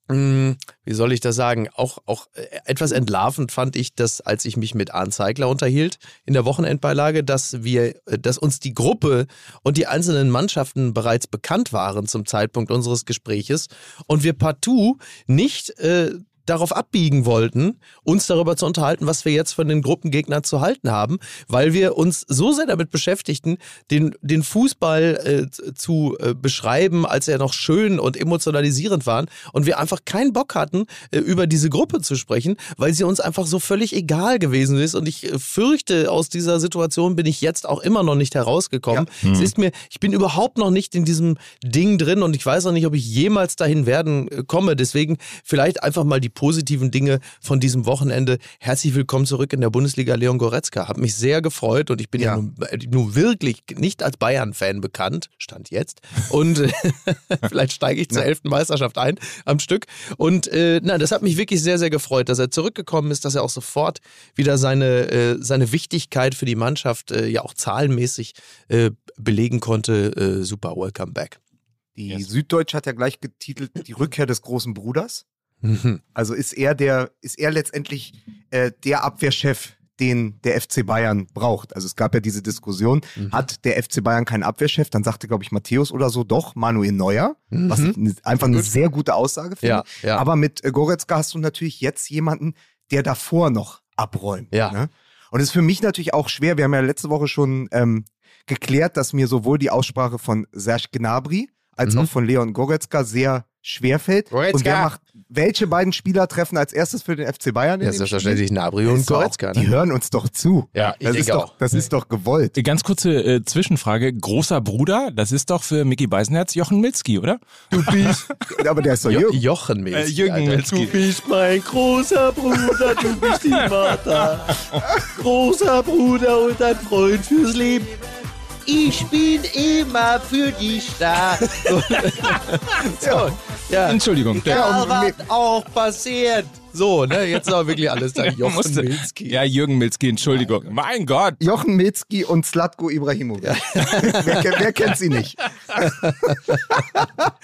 wie soll ich das sagen, auch, auch äh, etwas entlarvend fand ich das, als ich mich mit Arndt Zeigler unterhielt in der Wochenendbeilage, dass wir, äh, dass uns die Gruppe und die einzelnen Mannschaften bereits bekannt waren zum Zeitpunkt unseres Gespräches und wir partout nicht äh, darauf abbiegen wollten, uns darüber zu unterhalten, was wir jetzt von den Gruppengegnern zu halten haben, weil wir uns so sehr damit beschäftigten, den, den Fußball äh, zu äh, beschreiben, als er noch schön und emotionalisierend war und wir einfach keinen Bock hatten, äh, über diese Gruppe zu sprechen, weil sie uns einfach so völlig egal gewesen ist und ich äh, fürchte, aus dieser Situation bin ich jetzt auch immer noch nicht herausgekommen. Es ist mir, ich bin überhaupt noch nicht in diesem Ding drin und ich weiß auch nicht, ob ich jemals dahin werden äh, komme. Deswegen vielleicht einfach mal die positiven Dinge von diesem Wochenende. Herzlich willkommen zurück in der Bundesliga, Leon Goretzka. Hat mich sehr gefreut und ich bin ja, Ja. nun, äh, nun wirklich nicht als Bayern-Fan bekannt, stand jetzt. Und vielleicht steige ich zur elften Meisterschaft ein am Stück. Und äh, na, das hat mich wirklich sehr, sehr gefreut, dass er zurückgekommen ist, dass er auch sofort wieder seine, äh, seine Wichtigkeit für die Mannschaft äh, ja auch zahlenmäßig äh, belegen konnte. Äh, super, welcome back. Die Yes. Süddeutsche hat ja gleich getitelt Die Rückkehr des großen Bruders. Mhm. Also ist er der, ist er letztendlich äh, der Abwehrchef, den der FC Bayern braucht. Also es gab ja diese Diskussion, Mhm. hat der FC Bayern keinen Abwehrchef? Dann sagte, glaube ich, Matthäus oder so, doch, Manuel Neuer, was ich einfach eine sehr gute Aussage finde. Ja, ja. Aber mit äh, Goretzka hast du natürlich jetzt jemanden, der davor noch abräumt. Ja. Ne? Und es ist für mich natürlich auch schwer. Wir haben ja letzte Woche schon ähm, geklärt, dass mir sowohl die Aussprache von Serge Gnabry als Mhm. auch von Leon Goretzka sehr schwer fällt. Goretzka. Und wer macht, welche beiden Spieler treffen als erstes für den FC Bayern? Ja, selbstverständlich Nabri und Ist doch auch- Goretzka. Die Ne? hören uns doch zu. Ja, ich Das, ist denke doch, auch. das ist doch gewollt. Ganz kurze äh, Zwischenfrage. Großer Bruder, das ist doch für Mickey Beisenherz Jochen Milzki, oder? Du bist Aber der ist doch jo Jürgen. Jochen Milzki. Äh, Jürgen Alter. Milzki. Du bist mein großer Bruder, du bist die Vater. großer Bruder und ein Freund fürs Leben. Ich bin immer für dich da. So, ja. Entschuldigung. Der, Ja, und was auch passiert. So, ne, jetzt ist aber wirklich alles da. Jochen musste, Milzki. ja, Jürgen Milzki, Entschuldigung. Mein Gott. Jochen Milzki und Slatko Ibrahimovic. wer, kennt- wer kennt sie nicht?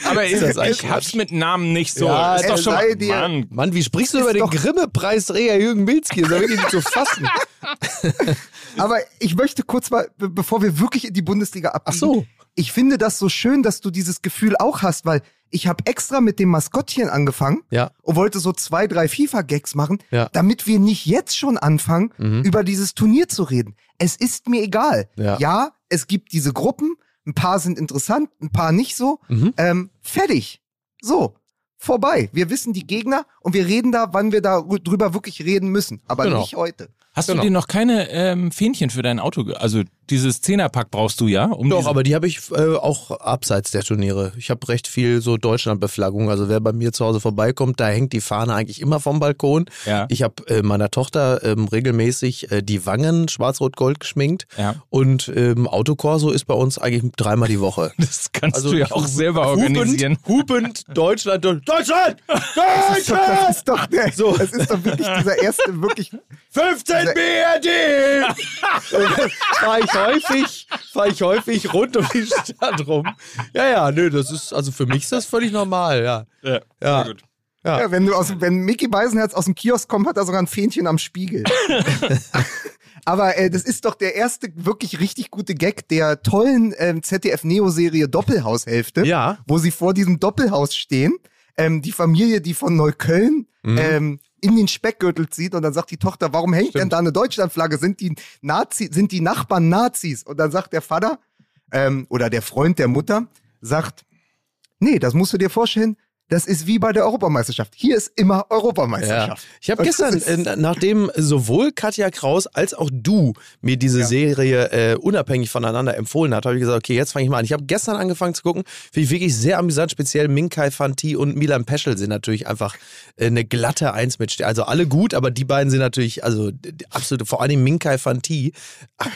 Aber ich, das ich hab's mit Namen nicht so. Ja, ist doch es schon sei dir- Mann. Mann, wie sprichst du Ist über den doch- Grimme-Preisträger Jürgen Milzki? Das ist ja wirklich nicht zu fassen. Aber ich möchte kurz mal, be- bevor wir wirklich in die Bundesliga abbiegen. Ach so. Ich finde das so schön, dass du dieses Gefühl auch hast, weil ich habe extra mit dem Maskottchen angefangen Ja. und wollte so zwei, drei FIFA-Gags machen, Ja. damit wir nicht jetzt schon anfangen, Mhm. über dieses Turnier zu reden. Es ist mir egal. Ja. es gibt diese Gruppen, ein paar sind interessant, ein paar nicht so. Mhm. Ähm, fertig. So. Vorbei. Wir wissen die Gegner und wir reden da, wann wir darüber wirklich reden müssen. Aber Genau. nicht heute. Hast Genau. du dir noch keine ähm, Fähnchen für dein Auto? Also dieses Zehnerpack brauchst du ja. Um Doch, aber die habe ich äh, auch abseits der Turniere. Ich habe recht viel so Deutschlandbeflaggung. Also wer bei mir zu Hause vorbeikommt, da hängt die Fahne eigentlich immer vom Balkon. Ja. Ich habe äh, meiner Tochter ähm, regelmäßig äh, die Wangen schwarz-rot-gold geschminkt. Ja. Und ähm, Autokorso ist bei uns eigentlich dreimal die Woche. Das kannst Also du ja auch selber Hubend, organisieren. Hubend, Deutschland, Deutschland, Deutschland! Das ist doch, das ist doch, der, So. das ist doch wirklich dieser erste, wirklich 15 BRD! fahre ich häufig, fahre ich häufig rund um die Stadt rum. Ja, ja, nö, das ist, also für mich ist das völlig normal, ja. Ja, Ja. sehr gut. Ja, wenn, du aus, wenn Mickey Beisenherz aus dem Kiosk kommt, hat er sogar ein Fähnchen am Spiegel. Aber äh, das ist doch der erste wirklich richtig gute Gag der tollen ähm, ZDF-Neo-Serie Doppelhaushälfte, Ja. wo sie vor diesem Doppelhaus stehen. Ähm, die Familie, die von Neukölln Mhm. ähm, in den Speckgürtel zieht und dann sagt die Tochter, warum hängt denn da eine Deutschlandflagge? Sind die Nazi, sind die Nachbarn Nazis? Und dann sagt der Vater ähm, oder der Freund der Mutter, sagt, nee, das musst du dir vorstellen, das ist wie bei der Europameisterschaft. Hier ist immer Ja. Europameisterschaft. Ich habe gestern, äh, nachdem sowohl Katja Kraus als auch du mir diese Ja. Serie äh, unabhängig voneinander empfohlen hat, habe ich gesagt, okay, jetzt fange ich mal an. Ich habe gestern angefangen zu gucken, finde ich wirklich sehr amüsant, speziell Minkai Fanti und Milan Peschel sind natürlich einfach äh, eine glatte Eins mit, also alle gut, aber die beiden sind natürlich, also die absolute, vor allem Minkai Fanti, ach,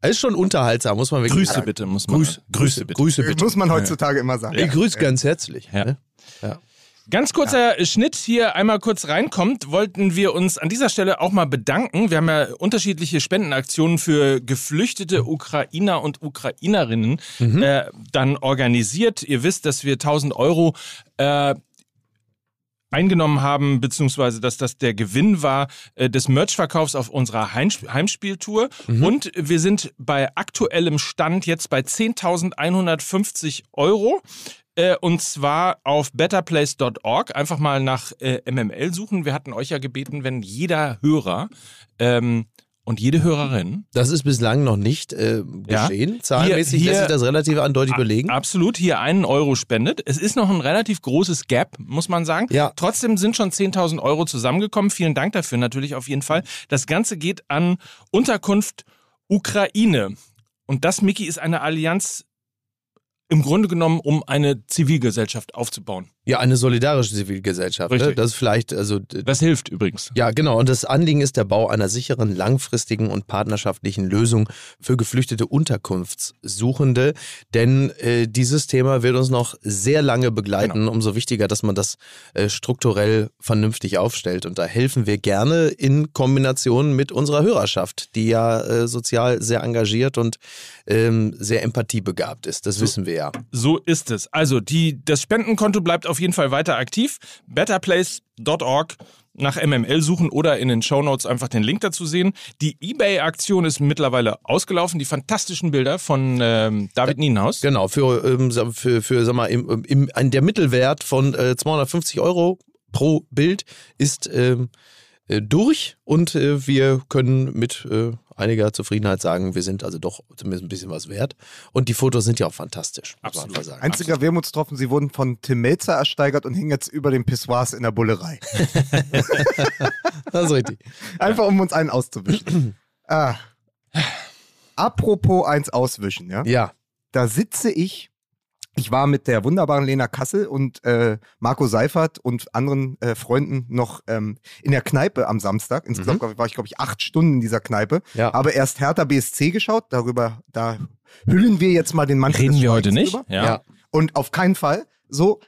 eigentlich, ist schon unterhaltsam, muss man wirklich Grüße sagen. bitte, muss man. Grüße, Grüße, bitte. Grüße bitte. muss man heutzutage immer sagen. Ich grüße ganz herzlich. Ja. Ne? Ganz kurzer Schnitt hier einmal kurz reinkommt, wollten wir uns an dieser Stelle auch mal bedanken. Wir haben ja unterschiedliche Spendenaktionen für geflüchtete Ukrainer und Ukrainerinnen äh, dann organisiert. Ihr wisst, dass wir 1000 Euro äh, eingenommen haben, beziehungsweise dass das der Gewinn war äh, des Merchverkaufs auf unserer Heimsp Heimspieltour. Und wir sind bei aktuellem Stand jetzt bei 10.150 Euro. Äh, und zwar auf betterplace.org. Einfach mal nach äh, MML suchen. Wir hatten euch ja gebeten, wenn jeder Hörer ähm, und jede Hörerin Das ist bislang noch nicht äh, Ja. geschehen. Zahlenmäßig Hier- lässt sich das relativ eindeutig belegen. Absolut, hier einen Euro spendet. Es ist noch ein relativ großes Gap, muss man sagen. Ja. Trotzdem sind schon 10.000 Euro zusammengekommen. Vielen Dank dafür natürlich auf jeden Fall. Das Ganze geht an Unterkunft Ukraine. Und das, Miki, ist eine Allianz im Grunde genommen, um eine Zivilgesellschaft aufzubauen. Ja, eine solidarische Zivilgesellschaft. Ne? Richtig. Das ist vielleicht, also Das hilft übrigens. ja, genau. Und das Anliegen ist der Bau einer sicheren, langfristigen und partnerschaftlichen Lösung für geflüchtete Unterkunftssuchende. Denn äh, dieses Thema wird uns noch sehr lange begleiten. Genau. Umso wichtiger, dass man das äh, strukturell vernünftig aufstellt. Und da helfen wir gerne in Kombination mit unserer Hörerschaft, die ja äh, sozial sehr engagiert und ähm, sehr empathiebegabt ist. Das wissen wir ja. So ist es. Also die, das Spendenkonto bleibt auf jeden Fall weiter aktiv. betterplace.org nach MML suchen oder in den Shownotes einfach den Link dazu sehen. Die Ebay-Aktion ist mittlerweile ausgelaufen. Die fantastischen Bilder von ähm, David Nienhaus. Genau, für, ähm, für, für sag mal, im, im, der Mittelwert von äh, 250 Euro pro Bild ist ähm, äh, durch und äh, wir können mit äh, einiger Zufriedenheit sagen, wir sind also doch zumindest ein bisschen was wert. Und die Fotos sind ja auch fantastisch, muss man Absolut. Einziger Wermutstropfen, sie wurden von Tim Melzer ersteigert und hingen jetzt über den Pissoirs in der Bullerei. Das ist richtig. Einfach um uns einen auszuwischen. ah. Apropos eins auswischen, ja. Ja. Da sitze ich. Ich war mit der wunderbaren Lena Kassel und äh, Marco Seifert und anderen äh, Freunden noch ähm, in der Kneipe am Samstag. Insgesamt war ich, glaube ich, acht Stunden in dieser Kneipe. Ja. Habe erst Hertha BSC geschaut. Darüber, da hüllen wir jetzt mal den Mantel Reden des wir heute nicht? Ja. Ja. Und auf keinen Fall so.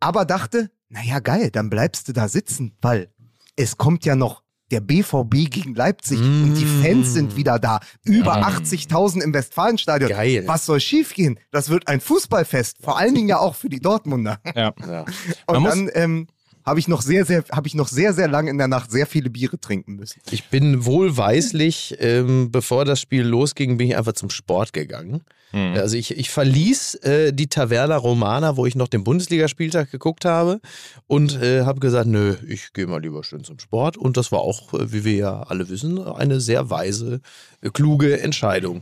Aber dachte, naja, geil, dann bleibst du da sitzen, weil es kommt ja noch der BVB gegen Leipzig und die Mm. Fans sind wieder da. Über Ja. 80.000 im Westfalenstadion. Geil. Was soll schiefgehen? Das wird ein Fußballfest. Vor allen Dingen ja auch für die Dortmunder. Ja. ja. Und muss- dann ähm, habe ich noch sehr, sehr, habe ich noch sehr, sehr lange in der Nacht sehr viele Biere trinken müssen. Ich bin wohlweislich, ähm, bevor das Spiel losging, bin ich einfach zum Sport gegangen. Hm. Also ich, ich verließ äh, die Taverna Romana, wo ich noch den Bundesligaspieltag geguckt habe und äh, habe gesagt, nö, ich gehe mal lieber schön zum Sport. Und das war auch, äh, wie wir ja alle wissen, eine sehr weise, äh, kluge Entscheidung.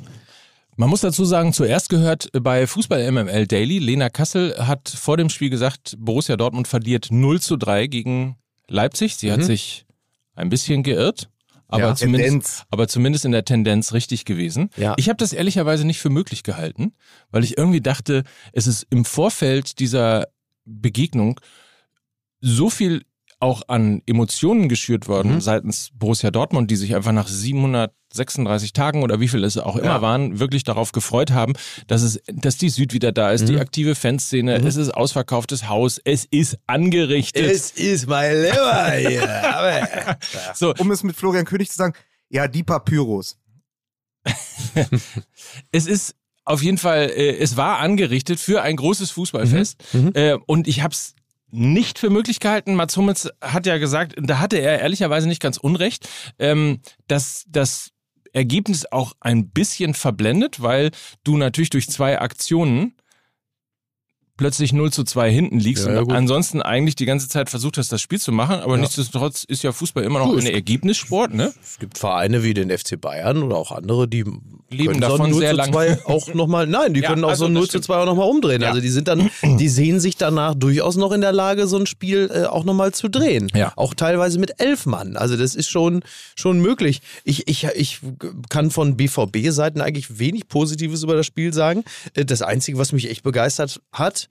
Man muss dazu sagen, zuerst gehört bei Fußball MML Daily, Lena Kassel hat vor dem Spiel gesagt, Borussia Dortmund verliert 0 zu 3 gegen Leipzig. Sie hat Mhm. sich ein bisschen geirrt, aber, Ja, zumindest, Tendenz. aber zumindest in der Tendenz richtig gewesen. Ja. Ich habe das ehrlicherweise nicht für möglich gehalten, weil ich irgendwie dachte, es ist im Vorfeld dieser Begegnung so viel auch an Emotionen geschürt worden Mhm. seitens Borussia Dortmund, die sich einfach nach 736 Tagen oder wie viel es auch immer Ja. waren, wirklich darauf gefreut haben, dass es, dass die Süd wieder da ist, die Mhm. aktive Fanszene, Mhm. es ist ausverkauftes Haus, es ist angerichtet. ist mein Leber hier. Aber, so, Um es mit Florian König zu sagen, ja, die Papyros. es ist auf jeden Fall, äh, es war angerichtet für ein großes Fußballfest Mhm. äh, und ich habe es nicht für möglich gehalten. Mats Hummels hat ja gesagt, da hatte er ehrlicherweise nicht ganz unrecht, ähm, dass das Ergebnis auch ein bisschen verblendet, weil du natürlich durch zwei Aktionen plötzlich 0 zu 2 hinten liegst Ja, und ansonsten eigentlich die ganze Zeit versucht hast, das Spiel zu machen, aber Ja. nichtsdestotrotz ist ja Fußball immer noch ein Ergebnissport, ne? Es gibt Vereine wie den FC Bayern oder auch andere, die Leben so davon 0 sehr zu lang. 2 auch nochmal, nein, die können auch also so ein das 0 zu stimmt. 2 auch nochmal umdrehen. Also die sind dann, die sehen sich danach durchaus noch in der Lage, so ein Spiel äh, auch nochmal zu drehen. Ja. Auch teilweise mit elf Mann. Also das ist schon, schon möglich. Ich, ich, ich kann von BVB-Seiten eigentlich wenig Positives über das Spiel sagen. Äh, Das Einzige, was mich echt begeistert hat,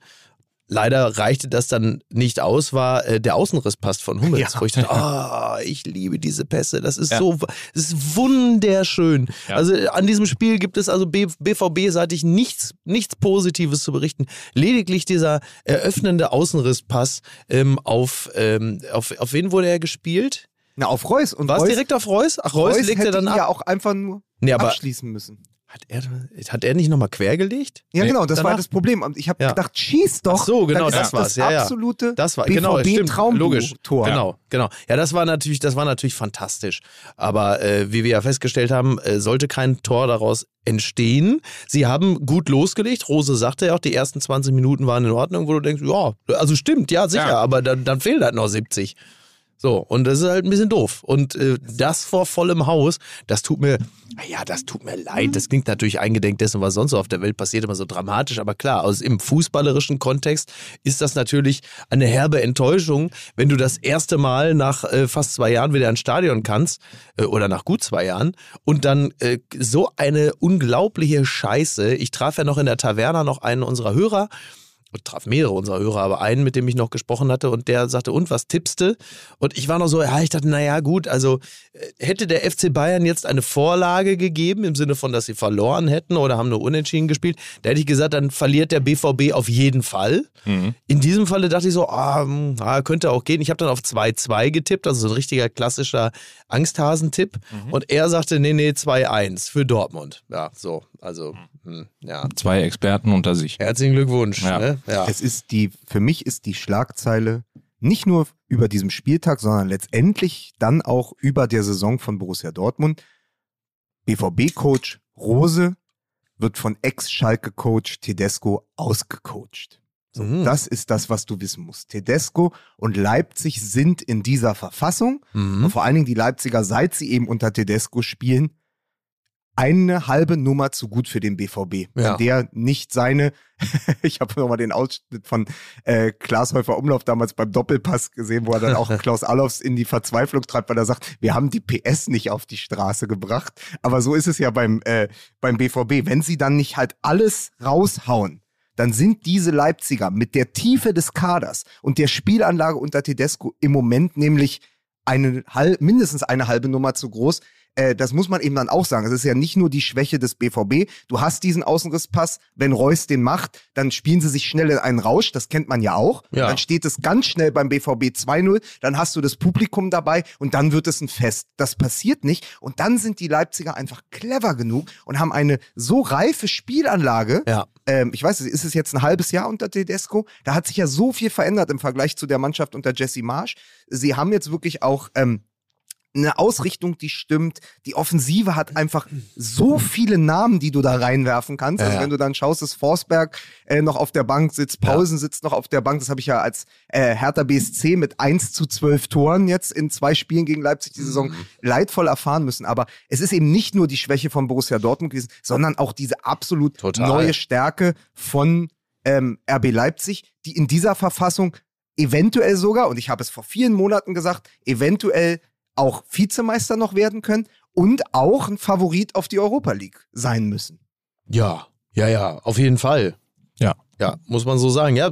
Leider reichte das dann nicht aus, war äh, der Außenrisspass von Hummels, Ja. wo ich dachte, ah, ich liebe diese Pässe, das ist Ja. so, das ist wunderschön. Ja. Also an diesem Spiel gibt es also B- BVB-seitig nichts, nichts Positives zu berichten. Lediglich dieser eröffnende Außenrisspass ähm, auf, ähm, auf, auf wen wurde er gespielt? Na, auf Reus. Und War es direkt auf Reus? Ach, Reus, Reus legt er dann ab. ja auch einfach nur nee, aber abschließen müssen. Hat er, hat er nicht nochmal quergelegt? Ja, Nee, genau, das war danach- das Problem. Und ich habe Ja. gedacht, schieß doch. Ach so, genau, dann ist das war's. das Ja, ja. absolute Das war genau, stimmt, BVB-Traumtor. logisch. Genau, genau. Ja, das war natürlich, das war natürlich fantastisch. Aber äh, wie wir ja festgestellt haben, äh, sollte kein Tor daraus entstehen. Sie haben gut losgelegt. Rose sagte ja auch, die ersten 20 Minuten waren in Ordnung, wo du denkst, ja, also stimmt, ja, sicher, Ja. aber dann, dann fehlen halt noch 70. So, und das ist halt ein bisschen doof. Und äh, das vor vollem Haus, das tut mir, ja, das tut mir leid. Das klingt natürlich eingedenk dessen, was sonst so auf der Welt passiert, immer so dramatisch. Aber klar, aus, im fußballerischen Kontext ist das natürlich eine herbe Enttäuschung, wenn du das erste Mal nach äh, fast zwei Jahren wieder ins Stadion kannst, äh, oder nach gut zwei Jahren, und dann äh, so eine unglaubliche Scheiße. Ich traf ja noch in der Taverna noch einen unserer Hörer, traf mehrere unserer Hörer, aber einen, mit dem ich noch gesprochen hatte und der sagte, und was tippste? Und ich war noch so, ja, ich dachte, naja, gut, also äh, hätte der FC Bayern jetzt eine Vorlage gegeben, im Sinne von, dass sie verloren hätten oder haben nur unentschieden gespielt, da hätte ich gesagt, dann verliert der BVB auf jeden Fall. Mhm. In diesem Falle dachte ich so, ah, hm, könnte auch gehen. Ich habe dann auf 2-2 getippt, also so ein richtiger klassischer Angsthasentipp. Und er sagte, nee, nee, 2-1 für Dortmund. Ja, so, also, hm, ja. Zwei Experten unter sich. Herzlichen Glückwunsch. Ja. Ne? ja. Es ist die, für mich ist die Schlagzeile nicht nur über diesem Spieltag, sondern letztendlich dann auch über der Saison von Borussia Dortmund. BVB-Coach Rose wird von Ex-Schalke-Coach Tedesco ausgecoacht. So, Mhm. Das ist das, was du wissen musst. Tedesco und Leipzig sind in dieser Verfassung. Mhm. Und vor allen Dingen die Leipziger, seit sie eben unter Tedesco spielen, eine halbe Nummer zu gut für den BVB. Ja. Wenn der nicht seine, ich habe nochmal den Ausschnitt von äh, Klaas Häufer Umlauf damals beim Doppelpass gesehen, wo er dann auch Klaus Allofs in die Verzweiflung treibt, weil er sagt, wir haben die PS nicht auf die Straße gebracht. Aber so ist es ja beim, äh, beim BVB. Wenn sie dann nicht halt alles raushauen, dann sind diese Leipziger mit der Tiefe des Kaders und der Spielanlage unter Tedesco im Moment nämlich eine mindestens eine halbe Nummer zu groß. Äh, das muss man eben dann auch sagen. Es ist ja nicht nur die Schwäche des BVB. Du hast diesen Außenrisspass. Wenn Reus den macht, dann spielen sie sich schnell in einen Rausch. Das kennt man ja auch. Ja. Dann steht es ganz schnell beim BVB 2-0. Dann hast du das Publikum dabei und dann wird es ein Fest. Das passiert nicht. Und dann sind die Leipziger einfach clever genug und haben eine so reife Spielanlage. Ja. Ähm, ich weiß, ist es jetzt ein halbes Jahr unter Tedesco? Da hat sich ja so viel verändert im Vergleich zu der Mannschaft unter Jesse Marsch. Sie haben jetzt wirklich auch ähm, eine Ausrichtung, die stimmt. Die Offensive hat einfach so viele Namen, die du da reinwerfen kannst. Ja, also ja. wenn du dann schaust, dass Forsberg äh, noch auf der Bank sitzt, Pausen sitzt noch auf der Bank. Das habe ich ja als äh, Hertha BSC mit 1 zu 12 Toren jetzt in zwei Spielen gegen Leipzig die Saison Mhm. leidvoll erfahren müssen. Aber es ist eben nicht nur die Schwäche von Borussia Dortmund gewesen, sondern auch diese absolut Total. neue Stärke von ähm, RB Leipzig, die in dieser Verfassung eventuell sogar, und ich habe es vor vielen Monaten gesagt, eventuell auch Vizemeister noch werden können und auch ein Favorit auf die Europa League sein müssen. Ja, ja, ja, auf jeden Fall. Ja. Ja, muss man so sagen. Ja,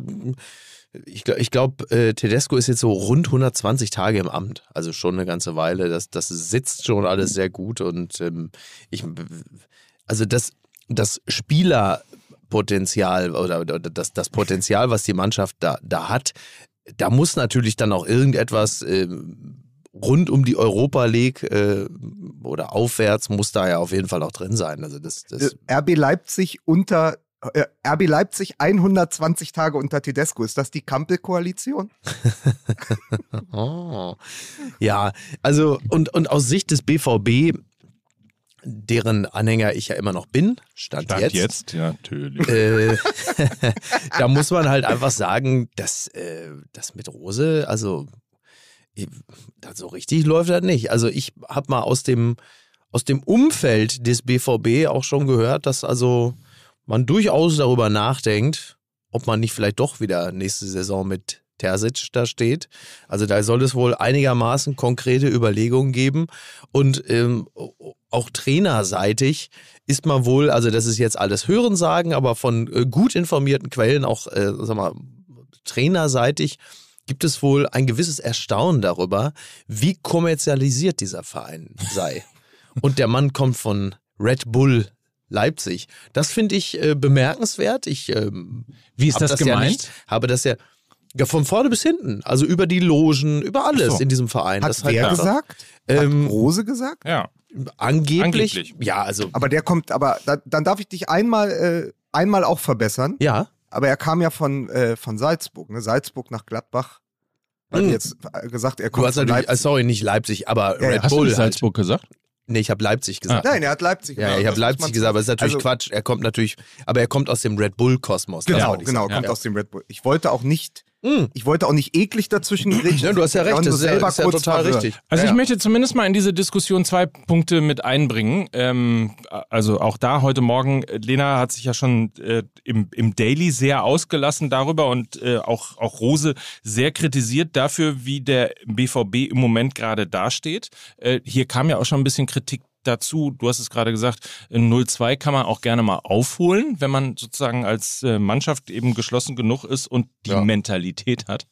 ich, ich glaube, äh, Tedesco ist jetzt so rund 120 Tage im Amt. Also schon eine ganze Weile. Das, das sitzt schon alles sehr gut und ähm, ich, also das, das Spielerpotenzial oder, oder das, das Potenzial, was die Mannschaft da, da hat, da muss natürlich dann auch irgendetwas ähm, rund um die Europa League äh, oder aufwärts muss da ja auf jeden Fall auch drin sein. Also das, das Äh, RB Leipzig unter äh, RB Leipzig 120 Tage unter Tedesco. Ist das die Kampel-Koalition? Oh. Ja, also und, und aus Sicht des BVB, deren Anhänger ich ja immer noch bin, stand, Stand jetzt, jetzt, ja, natürlich. Äh, da muss man halt einfach sagen, dass äh, das mit Rose, also so richtig läuft das nicht. Also ich habe mal aus dem aus dem Umfeld des BVB auch schon gehört, dass also man durchaus darüber nachdenkt, ob man nicht vielleicht doch wieder nächste Saison mit Terzic da steht. Also da soll es wohl einigermaßen konkrete Überlegungen geben und ähm, auch trainerseitig ist man wohl, also das ist jetzt alles Hörensagen, aber von äh, gut informierten Quellen auch, äh, sag mal, trainerseitig gibt es wohl ein gewisses Erstaunen darüber, wie kommerzialisiert dieser Verein sei. Und der Mann kommt von Red Bull Leipzig. Das finde ich äh, bemerkenswert. Ich ähm, Wie ist das Ja gemeint? nicht, habe das ja, ja von vorne bis hinten, also über die Logen, über alles so. in diesem Verein. Hat Das halt wer einfach- gesagt? Ähm, Hat Rose gesagt? ja. angeblich, Angeblich. Ja, also Aber der kommt, aber da, dann darf ich dich einmal, äh, einmal auch verbessern. ja. Aber er kam ja von, äh, von Salzburg, ne? Salzburg nach Gladbach. Hat Hm. jetzt äh, gesagt, er Du kommt hast von natürlich, äh, Leipzig. sorry, nicht Leipzig, aber Ja, ja. Red Hast du Bull. halt. Salzburg gesagt? Nee, ich habe Leipzig gesagt. Nein, er hat Leipzig Ja, gesagt. ich Das habe Leipzig gesagt, aber das ist natürlich Also- Quatsch. Er kommt natürlich, aber er kommt aus dem Red Bull-Kosmos. Genau, ich genau, kommt ja. aus dem Red Bull. Ich wollte auch nicht, Mm. ich wollte auch nicht eklig dazwischen grätschen. Ja, du hast ja recht, das ist ja, selber ist ja total verwirrt. richtig. Also ja, ich möchte zumindest mal in diese Diskussion zwei Punkte mit einbringen. Ähm, also auch da heute Morgen, äh, Lena hat sich ja schon äh, im, im Daily sehr ausgelassen darüber und äh, auch, auch Rose sehr kritisiert dafür, wie der BVB im Moment gerade dasteht. Äh, hier kam ja auch schon ein bisschen Kritik dazu, du hast es gerade gesagt, in 0-2 kann man auch gerne mal aufholen, wenn man sozusagen als äh, Mannschaft eben geschlossen genug ist und die Ja. Mentalität hat.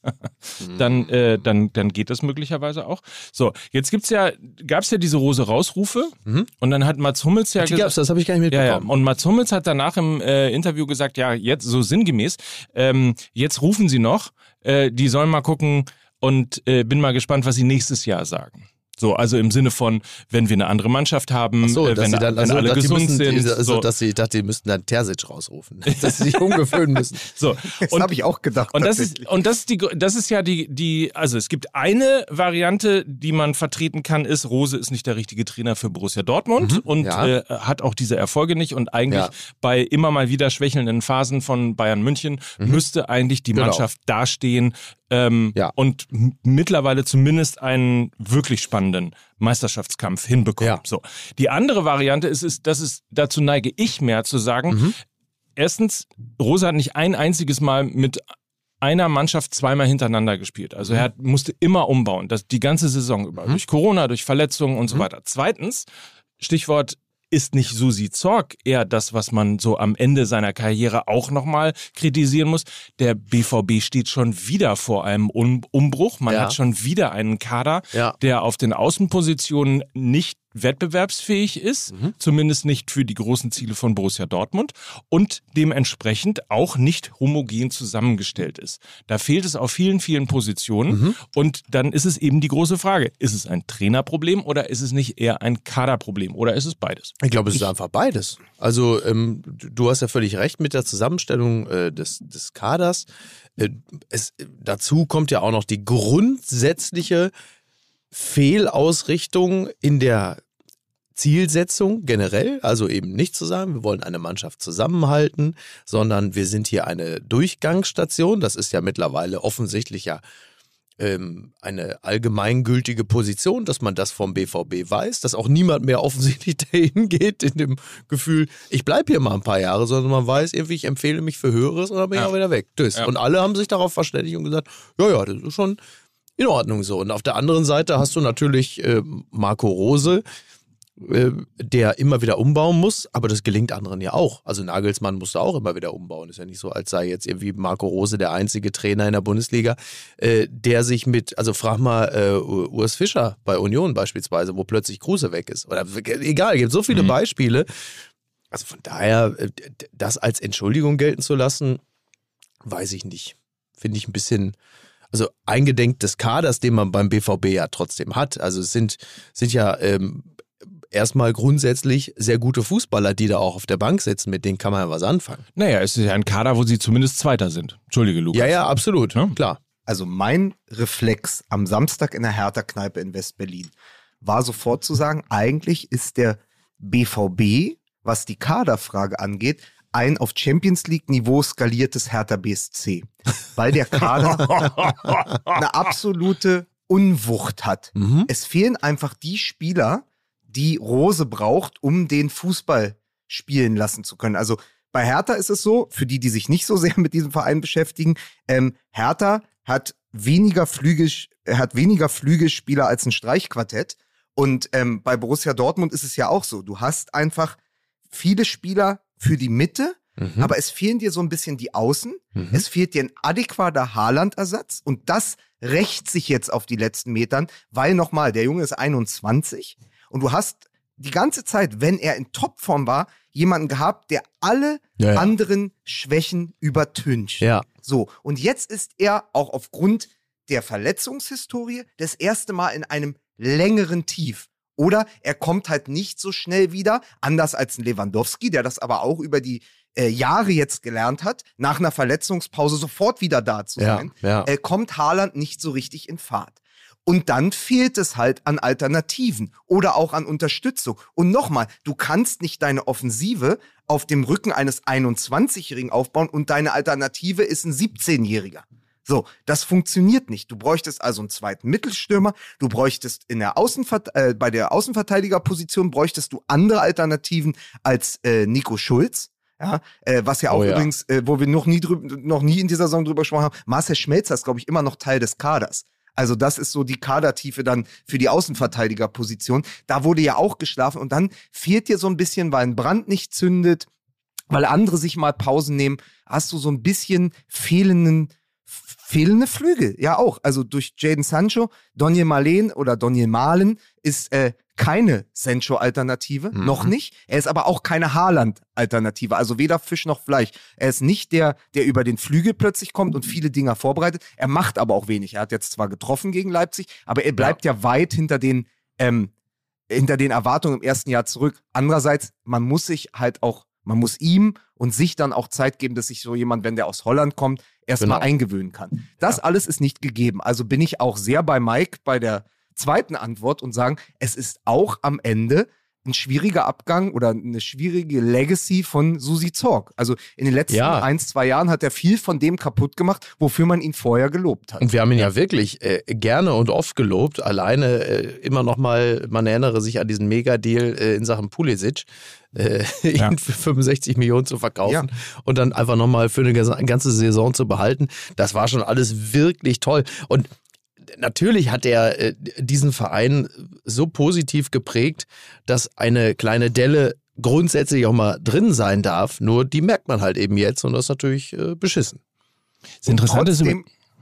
dann, äh, dann, dann geht das möglicherweise auch. So, jetzt gibt's ja, gab's ja diese Rose Rausrufe Mhm. und dann hat Mats Hummels ja Die gab's, das habe ich gar nicht ja, ja. mitbekommen. Und Mats Hummels hat danach im äh, Interview gesagt, ja, jetzt so sinngemäß, ähm, jetzt rufen sie noch, äh, die sollen mal gucken und äh, bin mal gespannt, was sie nächstes Jahr sagen. So, also im Sinne von, wenn wir eine andere Mannschaft haben, so, äh, wenn, sie dann, wenn also, alle gesund müssen, sind. die- also, so, dass sie, ich dachte, die müssten dann Terzic rausrufen. dass sie sich umgewöhnen müssen. so. Das Und- habe ich auch gedacht. Und das ist, und das ist die, das ist ja die, die, also es gibt eine Variante, die man vertreten kann, ist, Rose ist nicht der richtige Trainer für Borussia Dortmund und Mhm. ja. äh, hat auch diese Erfolge nicht und eigentlich Ja. bei immer mal wieder schwächelnden Phasen von Bayern München müsste eigentlich die Genau. Mannschaft dastehen, ähm, Ja. und mittlerweile zumindest einen wirklich spannenden Meisterschaftskampf hinbekommen. Ja. So. Die andere Variante ist, ist, dass es dazu neige ich mehr zu sagen, Mhm. erstens, Rosa hat nicht ein einziges Mal mit einer Mannschaft zweimal hintereinander gespielt. Also er hat, musste immer umbauen, das die ganze Saison über. Durch Corona, durch Verletzungen und so weiter. Zweitens, Stichwort ist nicht Susi Zorg eher das, was man so am Ende seiner Karriere auch nochmal kritisieren muss. Der BVB steht schon wieder vor einem um Umbruch. Man Ja. hat schon wieder einen Kader, Ja. der auf den Außenpositionen nicht wettbewerbsfähig ist, Mhm. zumindest nicht für die großen Ziele von Borussia Dortmund und dementsprechend auch nicht homogen zusammengestellt ist. Da fehlt es auf vielen, vielen Positionen Mhm. und dann ist es eben die große Frage, ist es ein Trainerproblem oder ist es nicht eher ein Kaderproblem oder ist es beides? Ich glaube, es ist einfach beides. Also ähm, du du hast ja völlig recht mit der Zusammenstellung äh, des, des Kaders. Äh, es, dazu kommt ja auch noch die grundsätzliche Fehlausrichtung in der Zielsetzung generell, also eben nicht zu sagen, wir wollen eine Mannschaft zusammenhalten, sondern wir sind hier eine Durchgangsstation. Das ist ja mittlerweile offensichtlich ja ähm, eine allgemeingültige Position, dass man das vom BVB weiß, dass auch niemand mehr offensichtlich dahin geht in dem Gefühl, ich bleibe hier mal ein paar Jahre, sondern man weiß irgendwie, ich empfehle mich für Höheres und dann bin ich Ja. auch wieder weg. Ja. Und alle haben sich darauf verständigt und gesagt, ja, ja, das ist schon in Ordnung so. Und auf der anderen Seite hast du natürlich äh, Marco Rose, äh, der immer wieder umbauen muss, aber das gelingt anderen ja auch. Also Nagelsmann musste auch immer wieder umbauen. Ist ja nicht so, als sei jetzt irgendwie Marco Rose der einzige Trainer in der Bundesliga, äh, der sich mit, also frag mal äh, Urs Fischer bei Union beispielsweise, wo plötzlich Kruse weg ist. Oder egal, es gibt so viele Mhm. Beispiele. Also von daher, äh, das als Entschuldigung gelten zu lassen, weiß ich nicht. Finde ich ein bisschen, also eingedenk des Kaders, den man beim BVB ja trotzdem hat. Also es sind, sind ja ähm, erstmal grundsätzlich sehr gute Fußballer, die da auch auf der Bank sitzen, mit denen kann man ja was anfangen. Naja, es ist ja ein Kader, wo sie zumindest Zweiter sind. Entschuldige, Lukas. Ja, ja, absolut, Ja. klar. Also mein Reflex am Samstag in der Hertha-Kneipe in West-Berlin war sofort zu sagen, eigentlich ist der BVB, was die Kaderfrage angeht, ein auf Champions League-Niveau skaliertes Hertha BSC. Weil der Kader eine absolute Unwucht hat. Mhm. Es fehlen einfach die Spieler, die Rose braucht, um den Fußball spielen lassen zu können. Also bei Hertha ist es so, für die, die sich nicht so sehr mit diesem Verein beschäftigen, ähm, Hertha hat weniger Flügel, hat weniger Flügelspieler als ein Streichquartett. Und ähm, bei Borussia Dortmund ist es ja auch so. Du hast einfach viele Spieler für die Mitte, Mhm. aber es fehlen dir so ein bisschen die Außen. Mhm. Es fehlt dir ein adäquater Haaland-Ersatz und das rächt sich jetzt auf die letzten Metern, weil nochmal, der Junge ist 21 und du hast die ganze Zeit, wenn er in Topform war, jemanden gehabt, der alle Ja, ja. anderen Schwächen übertüncht. Ja. So, und jetzt ist er auch aufgrund der Verletzungshistorie das erste Mal in einem längeren Tief. Oder er kommt halt nicht so schnell wieder, anders als ein Lewandowski, der das aber auch über die äh, Jahre jetzt gelernt hat, nach einer Verletzungspause sofort wieder da zu Ja, sein, ja. äh, kommt Haaland nicht so richtig in Fahrt. Und dann fehlt es halt an Alternativen oder auch an Unterstützung. Und nochmal, du kannst nicht deine Offensive auf dem Rücken eines 21-Jährigen aufbauen und deine Alternative ist ein 17-Jähriger. So, das funktioniert nicht. Du bräuchtest also einen zweiten Mittelstürmer, du bräuchtest in der Außenvert äh, bei der Außenverteidigerposition bräuchtest du andere Alternativen als äh, Nico Schulz. Ja, äh, was ja auch Oh ja. übrigens, äh, wo wir noch nie drüber, noch nie in dieser Saison drüber gesprochen haben, Marcel Schmelzer ist, glaube ich, immer noch Teil des Kaders. Also das ist so die Kadertiefe dann für die Außenverteidigerposition. Da wurde ja auch geschlafen und dann fehlt dir so ein bisschen, weil ein Brand nicht zündet, weil andere sich mal Pausen nehmen, hast du so ein bisschen fehlenden fehlende Flügel, ja auch. Also durch Jaden Sancho, Daniel Malen oder Daniel Malen ist äh, keine Sancho-Alternative, Mhm. noch nicht. Er ist aber auch keine Haaland-Alternative, also weder Fisch noch Fleisch. Er ist nicht der, der über den Flügel plötzlich kommt und viele Dinger vorbereitet. Er macht aber auch wenig. Er hat jetzt zwar getroffen gegen Leipzig, aber er bleibt ja, weit hinter den, ähm, hinter den Erwartungen im ersten Jahr zurück. Andererseits, man muss sich halt auch, man muss ihm und sich dann auch Zeit geben, dass sich so jemand, wenn der aus Holland kommt, erstmal Genau. eingewöhnen kann. Das alles ist nicht gegeben. Also bin ich auch sehr bei Mike bei der zweiten Antwort und sagen, es ist auch am Ende ein schwieriger Abgang oder eine schwierige Legacy von Susi Zorg. Also in den letzten Ja. ein, zwei Jahren hat er viel von dem kaputt gemacht, wofür man ihn vorher gelobt hat. Und wir haben ihn ja wirklich äh, gerne und oft gelobt. Alleine äh, immer noch mal, man erinnere sich an diesen Megadeal äh, in Sachen Pulisic, äh, Ja. ihn für 65 Millionen zu verkaufen und dann einfach noch mal für eine ganze Saison zu behalten. Das war schon alles wirklich toll. Und natürlich hat er äh, diesen Verein so positiv geprägt, dass eine kleine Delle grundsätzlich auch mal drin sein darf. Nur die merkt man halt eben jetzt und das ist natürlich äh, beschissen. Das Interessante ist,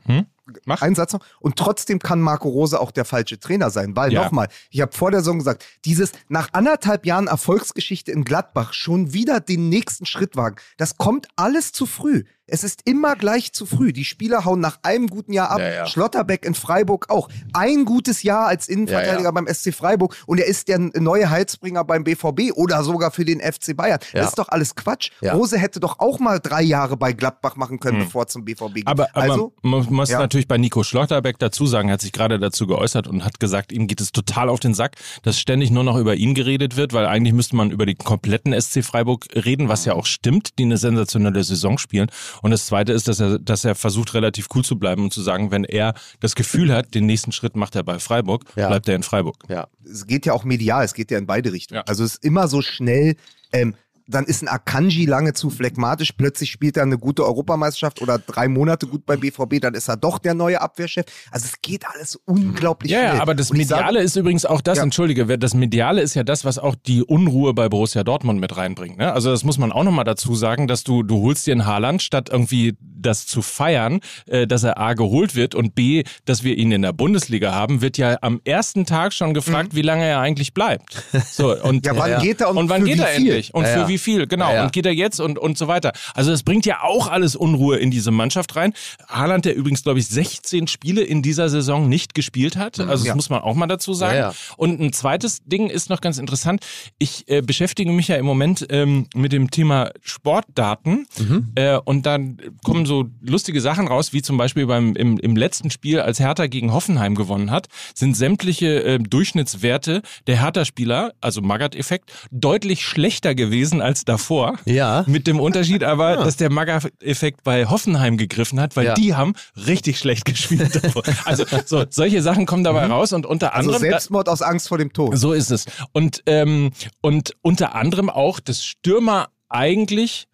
Hm? Mach. Ein Satz noch. Und trotzdem kann Marco Rose auch der falsche Trainer sein, weil Ja. nochmal, ich habe vor der Saison gesagt, dieses nach anderthalb Jahren Erfolgsgeschichte in Gladbach schon wieder den nächsten Schritt wagen, das kommt alles zu früh. Es ist immer gleich zu früh. Die Spieler hauen nach einem guten Jahr ab. Ja, ja. Schlotterbeck in Freiburg auch. Ein gutes Jahr als Innenverteidiger Ja, beim SC Freiburg und er ist der neue Heilsbringer beim BVB oder sogar für den FC Bayern. Das ist doch alles Quatsch. Rose hätte doch auch mal drei Jahre bei Gladbach machen können, bevor er zum BVB geht. Aber, aber also, man muss natürlich bei Nico Schlotterbeck dazu sagen, er hat sich gerade dazu geäußert und hat gesagt, ihm geht es total auf den Sack, dass ständig nur noch über ihn geredet wird, weil eigentlich müsste man über den kompletten SC Freiburg reden, was ja auch stimmt, die eine sensationelle Saison spielen. Und das Zweite ist, dass er, dass er versucht, relativ cool zu bleiben und zu sagen, wenn er das Gefühl hat, den nächsten Schritt macht er bei Freiburg, Ja. bleibt er in Freiburg. Ja. es geht ja auch medial, es geht ja in beide Richtungen. Ja. Also es ist immer so schnell, ähm, dann ist ein Akanji lange zu phlegmatisch, plötzlich spielt er eine gute Europameisterschaft oder drei Monate gut beim BVB, dann ist er doch der neue Abwehrchef. Also es geht alles unglaublich Ja, schnell. ja, aber das ich sag- Mediale ist übrigens auch das, Ja. entschuldige, das Mediale ist ja das, was auch die Unruhe bei Borussia Dortmund mit reinbringt. Ne? Also das muss man auch nochmal dazu sagen, dass du, du holst dir einen Haaland, statt irgendwie das zu feiern, äh, dass er A geholt wird und B, dass wir ihn in der Bundesliga haben, wird ja am ersten Tag schon gefragt, wie lange er eigentlich bleibt. So, und, Mhm. Ja, wann Ja. geht er und, und wann geht er endlich? Und für wie viel? Genau. Ja. Und geht er jetzt und, und so weiter. Also das bringt ja auch alles Unruhe in diese Mannschaft rein. Haaland, der übrigens, glaube ich, 16 Spiele in dieser Saison nicht gespielt hat. Also das Ja. muss man auch mal dazu sagen. Ja. Und ein zweites Ding ist noch ganz interessant. Ich äh, beschäftige mich ja im Moment ähm, mit dem Thema Sportdaten. Äh, und dann kommen so lustige Sachen raus, wie zum Beispiel beim, im, im letzten Spiel, als Hertha gegen Hoffenheim gewonnen hat, sind sämtliche äh, Durchschnittswerte der Hertha-Spieler, also Magath-Effekt, deutlich schlechter gewesen als davor. Ja. Mit dem Unterschied aber, dass der Magath-Effekt bei Hoffenheim gegriffen hat, weil Ja. die haben richtig schlecht gespielt davor. Also so, solche Sachen kommen dabei raus und unter Also anderem... Selbstmord aus Angst vor dem Tod. So ist es. Und, ähm, und unter anderem auch, dass Stürmer eigentlich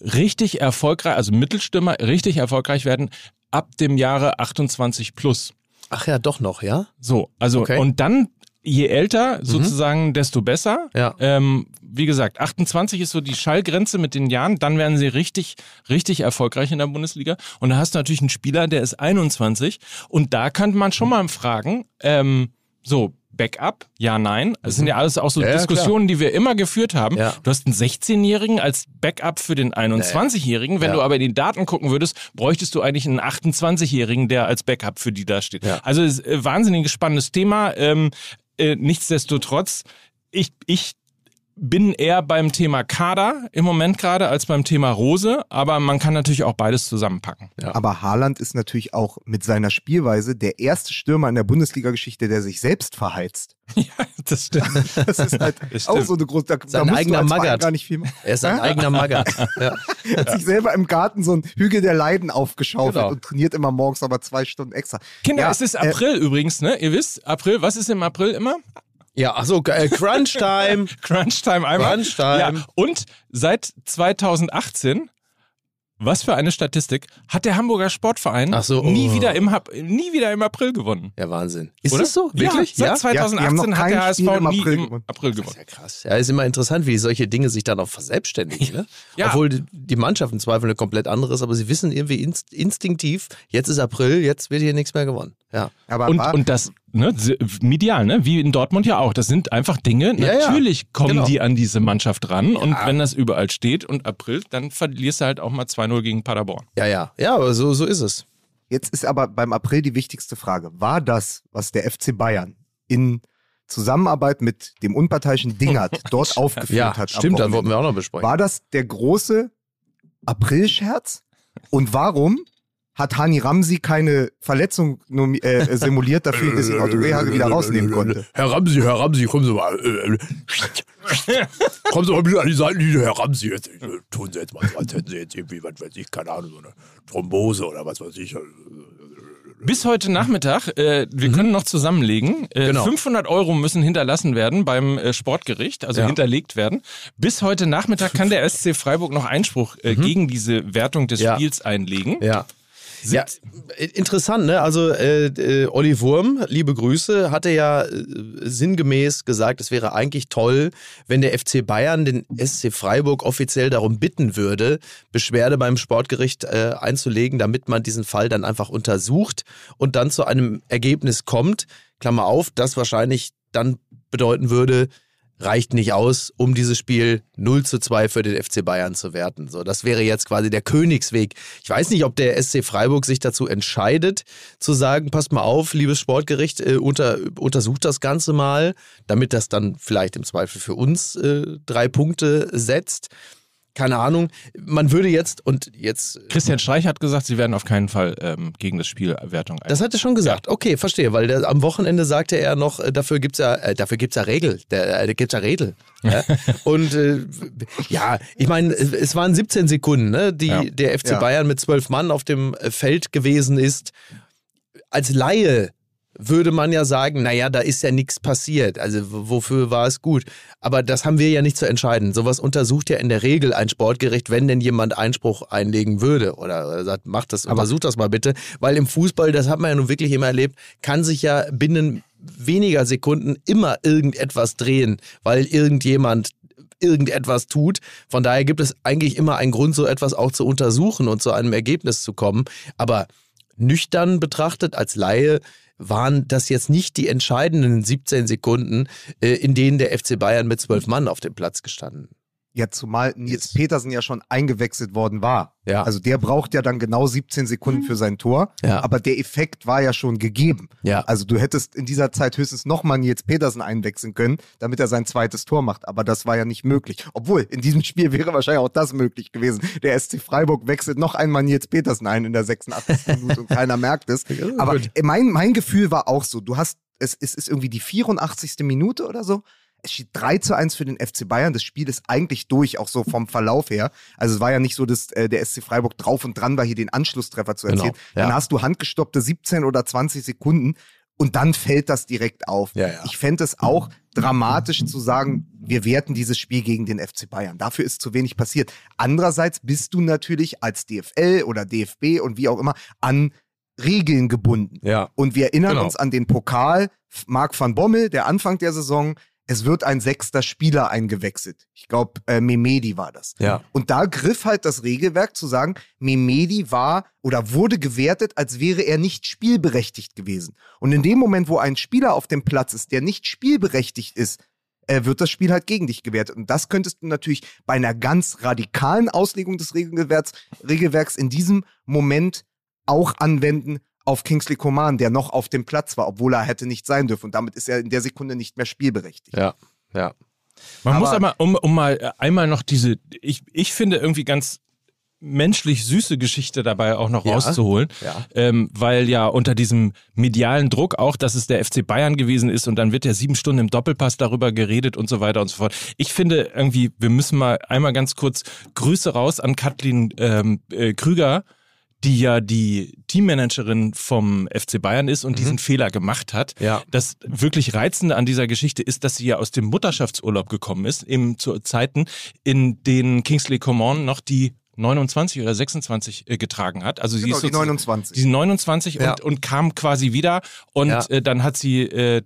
richtig erfolgreich, also Mittelstürmer richtig erfolgreich werden ab dem Jahre 28 plus. Ach ja, doch noch, ja? So, also Okay. und dann je älter sozusagen, desto besser. Ja. Ähm, wie gesagt, 28 ist so die Schallgrenze mit den Jahren, dann werden sie richtig, richtig erfolgreich in der Bundesliga. Und da hast du natürlich einen Spieler, der ist 21 und da kann man schon mal fragen, ähm, so, Backup, ja, nein. Das sind ja alles auch so Ja, Diskussionen, die wir immer geführt haben. Ja. Du hast einen 16-Jährigen als Backup für den 21-Jährigen. Wenn Ja. du aber in die Daten gucken würdest, bräuchtest du eigentlich einen 28-Jährigen, der als Backup für die da steht. Also ist ein wahnsinnig spannendes Thema. Ähm, äh, nichtsdestotrotz, ich, ich bin eher beim Thema Kader im Moment gerade als beim Thema Rose, aber man kann natürlich auch beides zusammenpacken. Aber Haaland ist natürlich auch mit seiner Spielweise der erste Stürmer in der Bundesliga-Geschichte, der sich selbst verheizt. Das stimmt. Das ist halt Das auch stimmt. so eine große. Da, da Sein musst eigener Magath. gar nicht viel machen. Er ist ein eigener Magger. Ja. Er hat sich selber im Garten so einen Hügel der Leiden aufgeschaufelt Genau. und trainiert immer morgens aber zwei Stunden extra. Kinder, Ja, es ist äh, April übrigens, ne? Ihr wisst, April, was ist im April immer? Ja, achso, äh, Crunch Time. Crunch Time einmal. Crunch Time. Ja, und seit 2018, was für eine Statistik, hat der Hamburger Sportverein so, nie, oh. wieder im, nie wieder im April gewonnen. Ja, Wahnsinn. Ist Oder? das so? Wirklich? Ja, seit Ja, die haben 2018 noch hat der HSV im nie April im gewonnen. April gewonnen. Ja, krass. Ja, ist immer interessant, wie solche Dinge sich dann auch verselbstständigen. Ne? Ja. Obwohl die- Mannschaft im Zweifel eine komplett andere ist, aber sie wissen irgendwie inst instinktiv, jetzt ist April, jetzt wird hier nichts mehr gewonnen. Ja. Aber Und, und das, ne, medial, ne, wie in Dortmund ja auch. Das sind einfach Dinge, Ja, ja. natürlich kommen Genau. die an diese Mannschaft ran und wenn das überall steht und April, dann verlierst du halt auch mal 2-0 gegen Paderborn. Ja, ja. Ja, aber so, so ist es. jetzt ist aber beim April die wichtigste Frage. War das, was der FC Bayern in Zusammenarbeit mit dem unparteiischen Dingert dort aufgeführt Ja, hat? stimmt, das Wochenende? wollten wir auch noch besprechen. War das der große Aprilscherz? Und warum hat Hani Ramsi keine Verletzung nomi- äh, simuliert dafür, dass ihn Otto Rehage wieder rausnehmen konnte. Herr Ramsi, Herr Ramsi, kommen Sie mal. Äh, äh, kommen Sie mal bitte an die Seitenlinie, Herr Ramsi. Jetzt, äh, tun Sie jetzt mal so, als hätten Sie jetzt irgendwie, was weiß ich, keine Ahnung, so eine Thrombose oder was weiß ich. Bis heute Nachmittag, äh, wir können noch zusammenlegen. Äh, Genau. 500 Euro müssen hinterlassen werden beim äh, Sportgericht, also Ja. hinterlegt werden. Bis heute Nachmittag kann der SC Freiburg noch Einspruch äh, gegen diese Wertung des Ja. Spiels einlegen. Ja. Ja, äh, interessant, ne? Also äh, äh, Olli Wurm, liebe Grüße, hatte ja äh, sinngemäß gesagt, es wäre eigentlich toll, wenn der FC Bayern den SC Freiburg offiziell darum bitten würde, Beschwerde beim Sportgericht äh, einzulegen, damit man diesen Fall dann einfach untersucht und dann zu einem Ergebnis kommt. Klammer auf, das wahrscheinlich dann bedeuten würde, reicht nicht aus, um dieses Spiel 0 zu 2 für den FC Bayern zu werten. So, das wäre jetzt quasi der Königsweg. Ich weiß nicht, ob der SC Freiburg sich dazu entscheidet, zu sagen, passt mal auf, liebes Sportgericht, äh, unter, untersucht das Ganze mal, damit das dann vielleicht im Zweifel für uns äh, drei Punkte setzt. Keine Ahnung. Man würde jetzt, und jetzt Christian Streich hat gesagt, sie werden auf keinen Fall ähm, gegen das Spiel Wertung ein. Das hat er schon gesagt. Okay, verstehe, weil der, am Wochenende sagte er noch, äh, dafür gibt's ja, äh, dafür gibt's ja Regel, der, äh, gibt's ja Regel. Ja? Und äh, ja, ich meine, es es waren 17 Sekunden, ne, die Ja. der FC Ja. Bayern mit zwölf Mann auf dem äh, Feld gewesen ist. Als Laie würde man ja sagen, naja, da ist ja nichts passiert. Also wofür war es gut? Aber das haben wir ja nicht zu entscheiden. Sowas untersucht ja in der Regel ein Sportgericht, wenn denn jemand Einspruch einlegen würde oder, sagt, macht das, untersucht das mal bitte. Weil im Fußball, das hat man ja nun wirklich immer erlebt, kann sich ja binnen weniger Sekunden immer irgendetwas drehen, weil irgendjemand irgendetwas tut. Von daher gibt es eigentlich immer einen Grund, so etwas auch zu untersuchen und zu einem Ergebnis zu kommen. Aber nüchtern betrachtet als Laie waren das jetzt nicht die entscheidenden 17 Sekunden, äh, in denen der FC Bayern mit zwölf Mann auf dem Platz gestanden. Ja, zumal Nils Petersen ja schon eingewechselt worden war. Ja. Also der braucht ja dann genau 17 Sekunden für sein Tor. Ja. Aber der Effekt war ja schon gegeben. Ja. Also du hättest in dieser Zeit höchstens nochmal Nils Petersen einwechseln können, damit er sein zweites Tor macht. Aber das war ja nicht möglich. Obwohl, in diesem Spiel wäre wahrscheinlich auch das möglich gewesen. Der SC Freiburg wechselt noch einmal Nils Petersen ein in der 86. Minute und keiner merkt es. Aber mein, mein Gefühl war auch so, du hast, es, es ist irgendwie die 84. Minute oder so. Es steht 3 zu 1 für den FC Bayern. Das Spiel ist eigentlich durch, auch so vom Verlauf her. Also es war ja nicht so, dass äh, der SC Freiburg drauf und dran war, hier den Anschlusstreffer zu erzielen. Genau, ja. Dann hast du handgestoppte 17 oder 20 Sekunden und dann fällt das direkt auf. Ja, ja. Ich fände es auch dramatisch zu sagen, wir werten dieses Spiel gegen den FC Bayern. Dafür ist zu wenig passiert. Andererseits bist du natürlich als DFL oder DFB und wie auch immer an Regeln gebunden. Ja. Und wir erinnern Genau. uns an den Pokal Marc van Bommel, der Anfang der Saison. Es wird ein sechster Spieler eingewechselt. Ich glaube, äh, Memedi war das. Ja. Und da griff halt das Regelwerk zu sagen, Memedi war oder wurde gewertet, als wäre er nicht spielberechtigt gewesen. Und in dem Moment, wo ein Spieler auf dem Platz ist, der nicht spielberechtigt ist, äh, wird das Spiel halt gegen dich gewertet. Und das könntest du natürlich bei einer ganz radikalen Auslegung des Regelwerks, Regelwerks in diesem Moment auch anwenden auf Kingsley Coman, der noch auf dem Platz war, obwohl er hätte nicht sein dürfen. Und damit ist er in der Sekunde nicht mehr spielberechtigt. Ja. Ja. Man Aber- muss aber, um, um mal äh, einmal noch diese, ich, ich finde irgendwie ganz menschlich süße Geschichte dabei auch noch Ja. rauszuholen, Ja. ähm, weil ja unter diesem medialen Druck auch, dass es der FC Bayern gewesen ist und dann wird ja sieben Stunden im Doppelpass darüber geredet und so weiter und so fort. Ich finde irgendwie, wir müssen mal einmal ganz kurz Grüße raus an Kathleen ähm, äh, Krüger, die ja die Teammanagerin vom FC Bayern ist und diesen Fehler gemacht hat. Ja. Das wirklich Reizende an dieser Geschichte ist, dass sie ja aus dem Mutterschaftsurlaub gekommen ist, eben zu Zeiten, in denen Kingsley Coman noch die 29 oder 26 äh, getragen hat. Also sie Genau, ist die sozusagen- 29. Die 29 Ja. und, und kam quasi wieder und Ja. äh, dann hat sie äh,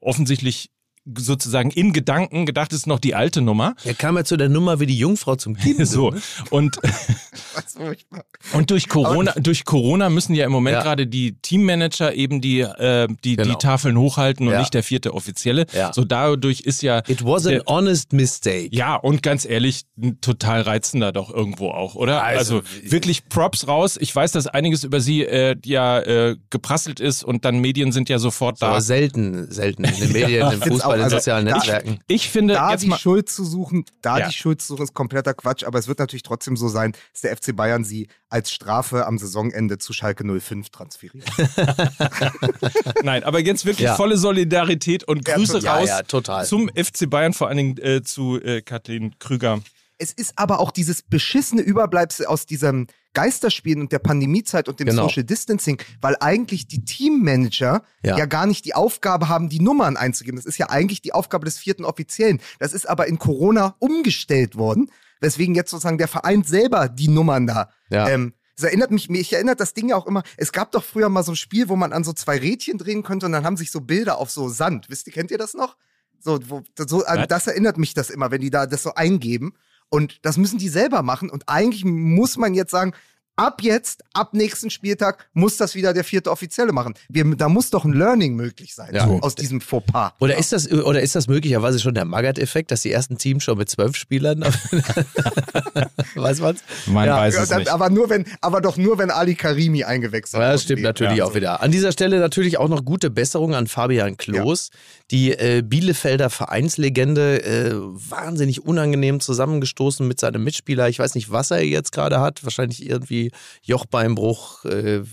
offensichtlich sozusagen in Gedanken gedacht, ist noch die alte Nummer. Er kam ja zu der Nummer wie die Jungfrau zum Kind. So und Was furchtbar. und durch Corona durch Corona müssen ja im Moment Ja. gerade die Teammanager eben die äh, die Genau. die Tafeln hochhalten und Ja. nicht der vierte Offizielle. Ja. So dadurch ist ja It was an der- honest mistake. ja, und ganz ehrlich, ein total reizender doch irgendwo auch, oder? Also, Also, wirklich Props raus. Ich weiß, dass einiges über sie äh, ja äh, geprasselt ist und dann Medien sind ja sofort da. Aber selten, selten in den Medien, im Fußball, in also, sozialen da- Netzwerken. Ich finde da jetzt die mal Schuld zu suchen, da Ja. die Schuld zu suchen, ist kompletter Quatsch, aber es wird natürlich trotzdem so sein, dass der FC Bayern sie als Strafe am Saisonende zu Schalke 05 transferiert. Nein, aber jetzt wirklich Ja. volle Solidarität und Grüße Ja, raus ja, total. zum FC Bayern, vor allen Dingen äh, zu äh, Kathleen Krüger. Es ist aber auch dieses beschissene Überbleibsel aus diesem Geisterspielen und der Pandemiezeit und dem Genau. Social Distancing, weil eigentlich die Teammanager ja. Ja. gar nicht die Aufgabe haben, die Nummern einzugeben. Das ist ja eigentlich die Aufgabe des vierten Offiziellen. Das ist aber in Corona umgestellt worden, weswegen jetzt sozusagen der Verein selber die Nummern da Ja. ähm, es erinnert mich, mich erinnert das Ding ja auch immer, es gab doch früher mal so ein Spiel, wo man an so zwei Rädchen drehen konnte und dann haben sich so Bilder auf so Sand. Wisst ihr, kennt ihr das noch? So, wo, so Was? das erinnert mich das immer, wenn die da das so eingeben. Und das müssen die selber machen. Und eigentlich muss man jetzt sagen, ab jetzt, ab nächsten Spieltag, muss das wieder der vierte Offizielle machen. Wir, da muss doch ein Learning möglich sein Ja. so, aus diesem Fauxpas. Oder ist das, oder ist das möglicherweise schon der Magath-Effekt, dass die ersten Teams schon mit zwölf Spielern? weiß man's? Man Ja. weiß Ja, es dann, nicht. aber nur wenn, aber doch nur wenn Ali Karimi eingewechselt Ja, worden das stimmt natürlich Ja, auch wieder. An dieser Stelle natürlich auch noch gute Besserung an Fabian Klos, die äh, Bielefelder Vereinslegende, äh, wahnsinnig unangenehm zusammengestoßen mit seinem Mitspieler. Ich weiß nicht, was er jetzt gerade hat. Wahrscheinlich irgendwie Jochbeinbruch, äh, Ja,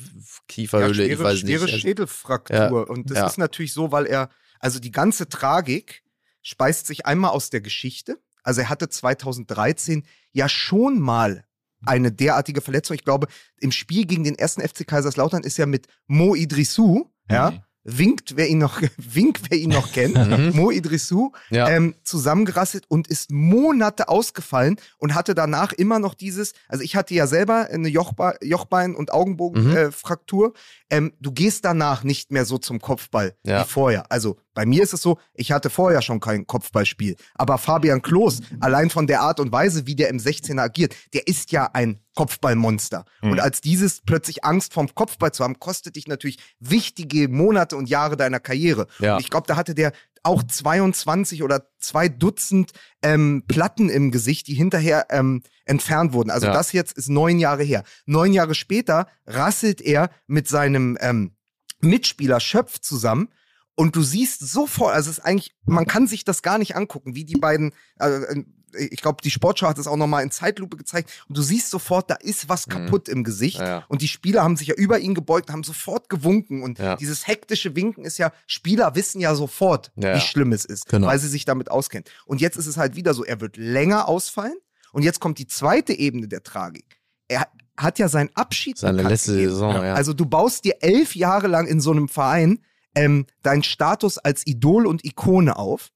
Kieferhöhle, schwere, ich weiß schwere nicht. Schädelfraktur. Ja, Und das ja. ist natürlich so, weil er, also die ganze Tragik speist sich einmal aus der Geschichte. Also er hatte 2013 ja schon mal eine derartige Verletzung. Ich glaube, im Spiel gegen den ersten FC Kaiserslautern ist er mit Mo Idrissou, ja, Mhm. Winkt, wer ihn noch, winkt, wer ihn noch kennt, Mo Idrissou, Ja. ähm, zusammengerasselt und ist Monate ausgefallen und hatte danach immer noch dieses, also ich hatte ja selber eine Jochbe Jochbein- und Mhm. Augenbogenfraktur. Äh, Fraktur. ähm, du gehst danach nicht mehr so zum Kopfball Ja. wie vorher. Also bei mir ist es so, ich hatte vorher schon kein Kopfballspiel. Aber Fabian Klos, allein von der Art und Weise, wie der im 16er agiert, der ist ja ein Kopfballmonster. Mhm. Und als dieses plötzlich Angst vom Kopfball zu haben, kostet dich natürlich wichtige Monate und Jahre deiner Karriere. Ja. Und ich glaube, da hatte der auch 22 oder zwei Dutzend ähm, Platten im Gesicht, die hinterher ähm, entfernt wurden. Also Ja. das jetzt ist neun Jahre her. Neun Jahre später rasselt er mit seinem ähm, Mitspieler Schöpf zusammen. Und du siehst sofort, also es ist eigentlich, man kann sich das gar nicht angucken, wie die beiden, äh, ich glaube, die Sportschau hat es auch nochmal in Zeitlupe gezeigt. Und du siehst sofort, da ist was kaputt im Gesicht. Mhm. Ja, ja. Und die Spieler haben sich ja über ihn gebeugt, haben sofort gewunken. Und Ja. dieses hektische Winken ist ja, Spieler wissen ja sofort, wie schlimm es ist, Genau. weil sie sich damit auskennen. Und jetzt ist es halt wieder so, er wird länger ausfallen. Und jetzt kommt die zweite Ebene der Tragik. Er hat ja seinen Abschied Seine letzte gegeben. Saison, ja. Also du baust dir elf Jahre lang in so einem Verein ähm, deinen Status als Idol und Ikone auf.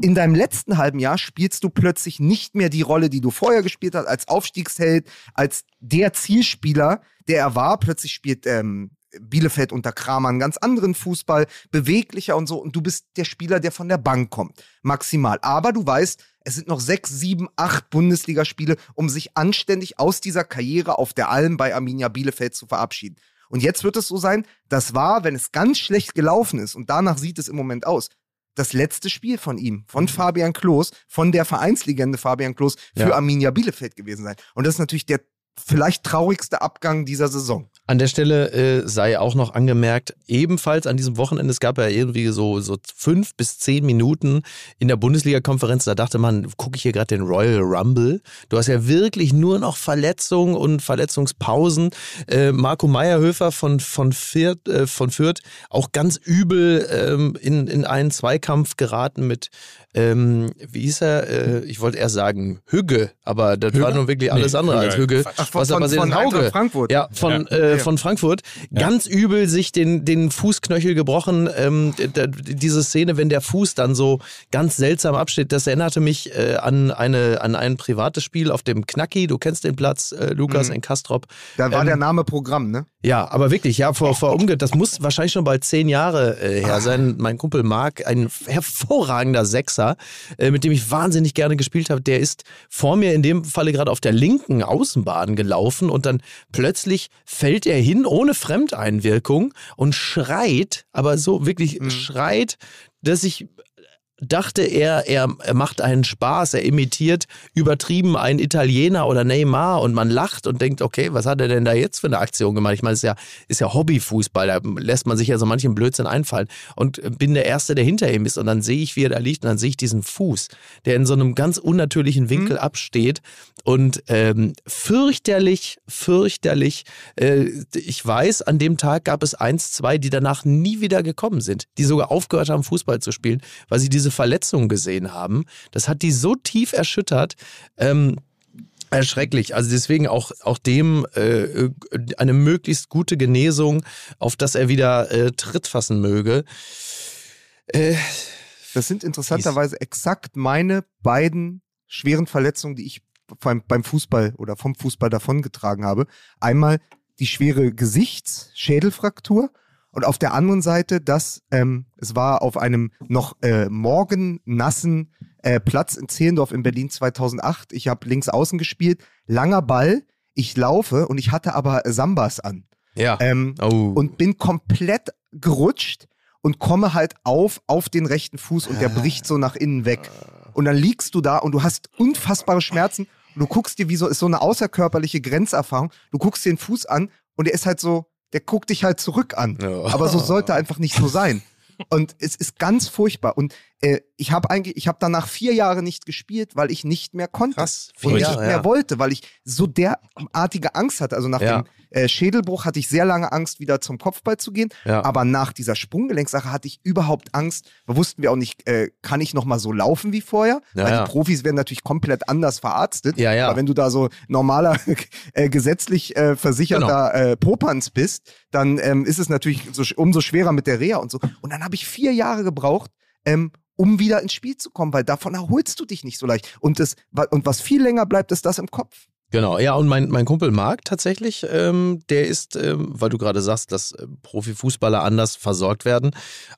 In deinem letzten halben Jahr spielst du plötzlich nicht mehr die Rolle, die du vorher gespielt hast, als Aufstiegsheld, als der Zielspieler, der er war. Plötzlich spielt ähm, Bielefeld unter Kramer einen ganz anderen Fußball, beweglicher und so. Und du bist der Spieler, der von der Bank kommt. Maximal. Aber du weißt, es sind noch sechs, sieben, acht Bundesligaspiele, um sich anständig aus dieser Karriere auf der Alm bei Arminia Bielefeld zu verabschieden. Und jetzt wird es so sein, das war, wenn es ganz schlecht gelaufen ist, und danach sieht es im Moment aus, das letzte Spiel von ihm, von Fabian Klos, von der Vereinslegende Fabian Klos für Ja. Arminia Bielefeld gewesen sein. Und das ist natürlich der vielleicht traurigste Abgang dieser Saison. An der Stelle äh, sei auch noch angemerkt, ebenfalls an diesem Wochenende, es gab ja irgendwie so, so fünf bis zehn Minuten in der Bundesliga-Konferenz, da dachte man, gucke ich hier gerade den Royal Rumble. Du hast ja wirklich nur noch Verletzungen und Verletzungspausen. Äh, Marco Meyerhöfer von, von, Fürth, äh, von Fürth auch ganz übel ähm, in, in einen Zweikampf geraten mit, ähm, wie hieß er? Äh, ich wollte erst sagen Hügge, aber das war nun wirklich alles Nee, andere Hügge. als Hügge. Ach, von- Was aber von- von Hauge. Frankfurt. Ja, von, Ja. Äh, Ja. von Frankfurt. Ganz übel sich den, den Fußknöchel gebrochen. Ähm, diese Szene, wenn der Fuß dann so ganz seltsam absteht, das erinnerte mich äh, an, eine, an ein privates Spiel auf dem Knacki. Du kennst den Platz, äh, Lukas, Mhm. in Kastrop. Da war Ähm, der Name Programm, ne? Ja, aber wirklich, ja, vor, vor umge das muss wahrscheinlich schon bald zehn Jahre äh, her sein. Mein Kumpel Marc, ein hervorragender Sechser, äh, mit dem ich wahnsinnig gerne gespielt habe, der ist vor mir in dem Falle gerade auf der linken Außenbahn gelaufen und dann plötzlich fällt er hin ohne Fremdeinwirkung und schreit, aber so wirklich schreit, dass ich dachte er, er, er macht einen Spaß, er imitiert übertrieben einen Italiener oder Neymar und man lacht und denkt, okay, was hat er denn da jetzt für eine Aktion gemacht? Ich meine, es ist ja, ist ja Hobbyfußball, da lässt man sich ja so manchen Blödsinn einfallen und bin der Erste, der hinter ihm ist und dann sehe ich, wie er da liegt und dann sehe ich diesen Fuß, der in so einem ganz unnatürlichen Winkel Mhm. absteht und ähm, fürchterlich, fürchterlich, äh, ich weiß, an dem Tag gab es eins, zwei, die danach nie wieder gekommen sind, die sogar aufgehört haben, Fußball zu spielen, weil sie diese Verletzung gesehen haben. Das hat die so tief erschüttert. Ähm, Erschrecklich. Also deswegen auch, auch dem äh, eine möglichst gute Genesung, auf dass er wieder äh, Tritt fassen möge. Äh, Das sind interessanterweise exakt meine beiden schweren Verletzungen, die ich beim, beim Fußball oder vom Fußball davongetragen habe. Einmal die schwere Gesichtsschädelfraktur und auf der anderen Seite das, ähm, es war auf einem noch äh, morgen nassen äh, Platz in Zehlendorf in Berlin 2008. Ich habe links außen gespielt, langer Ball, ich laufe und ich hatte aber Sambas an. ja. Ähm, oh. und bin komplett gerutscht und komme halt auf auf den rechten Fuß und der bricht so nach innen weg. Und dann liegst du da und du hast unfassbare Schmerzen. Und du guckst dir, wie so ist so eine außerkörperliche Grenzerfahrung. Du guckst dir den Fuß an und der ist halt so, der guckt dich halt zurück an. Ja. Aber so sollte einfach nicht so sein. Und es ist ganz furchtbar. Und äh, ich habe eigentlich, ich habe danach vier Jahre nicht gespielt, weil ich nicht mehr konnte Krass, und vier nicht Jahre, mehr ja. wollte, weil ich so derartige Angst hatte. Also nach Ja. dem äh, Schädelbruch hatte ich sehr lange Angst, wieder zum Kopfball zu gehen. Ja. Aber nach dieser Sprunggelenksache hatte ich überhaupt Angst. Da wussten wir auch nicht, äh, kann ich noch mal so laufen wie vorher? Weil die Profis werden natürlich komplett anders verarztet. Ja, ja. Aber wenn du da so normaler, äh, gesetzlich äh, versicherter Genau. äh, Popanz bist, dann ähm, ist es natürlich so, umso schwerer mit der Reha und so. Und dann habe ich vier Jahre gebraucht, ähm, um wieder ins Spiel zu kommen, weil davon erholst du dich nicht so leicht. Und, das, und was viel länger bleibt, ist das im Kopf. Genau, ja, und mein, mein Kumpel Marc tatsächlich, ähm, der ist, ähm, weil du gerade sagst, dass äh, Profifußballer anders versorgt werden